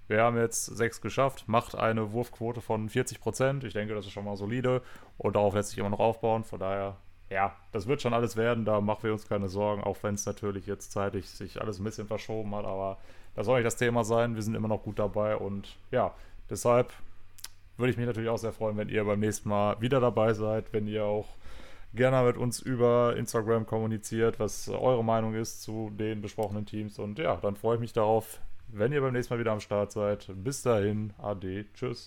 Wir haben jetzt sechs geschafft, macht eine Wurfquote von 40 Prozent. Ich denke, das ist schon mal solide und darauf lässt sich immer noch aufbauen. Von daher, ja, das wird schon alles werden. Da machen wir uns keine Sorgen, auch wenn es natürlich jetzt zeitlich sich alles ein bisschen verschoben hat. Aber das soll nicht das Thema sein. Wir sind immer noch gut dabei und ja, deshalb würde ich mich natürlich auch sehr freuen, wenn ihr beim nächsten Mal wieder dabei seid, wenn ihr auch gerne mit uns über Instagram kommuniziert, was eure Meinung ist zu den besprochenen Teams. Und ja, dann freue ich mich darauf, wenn ihr beim nächsten Mal wieder am Start seid. Bis dahin, ade, tschüss.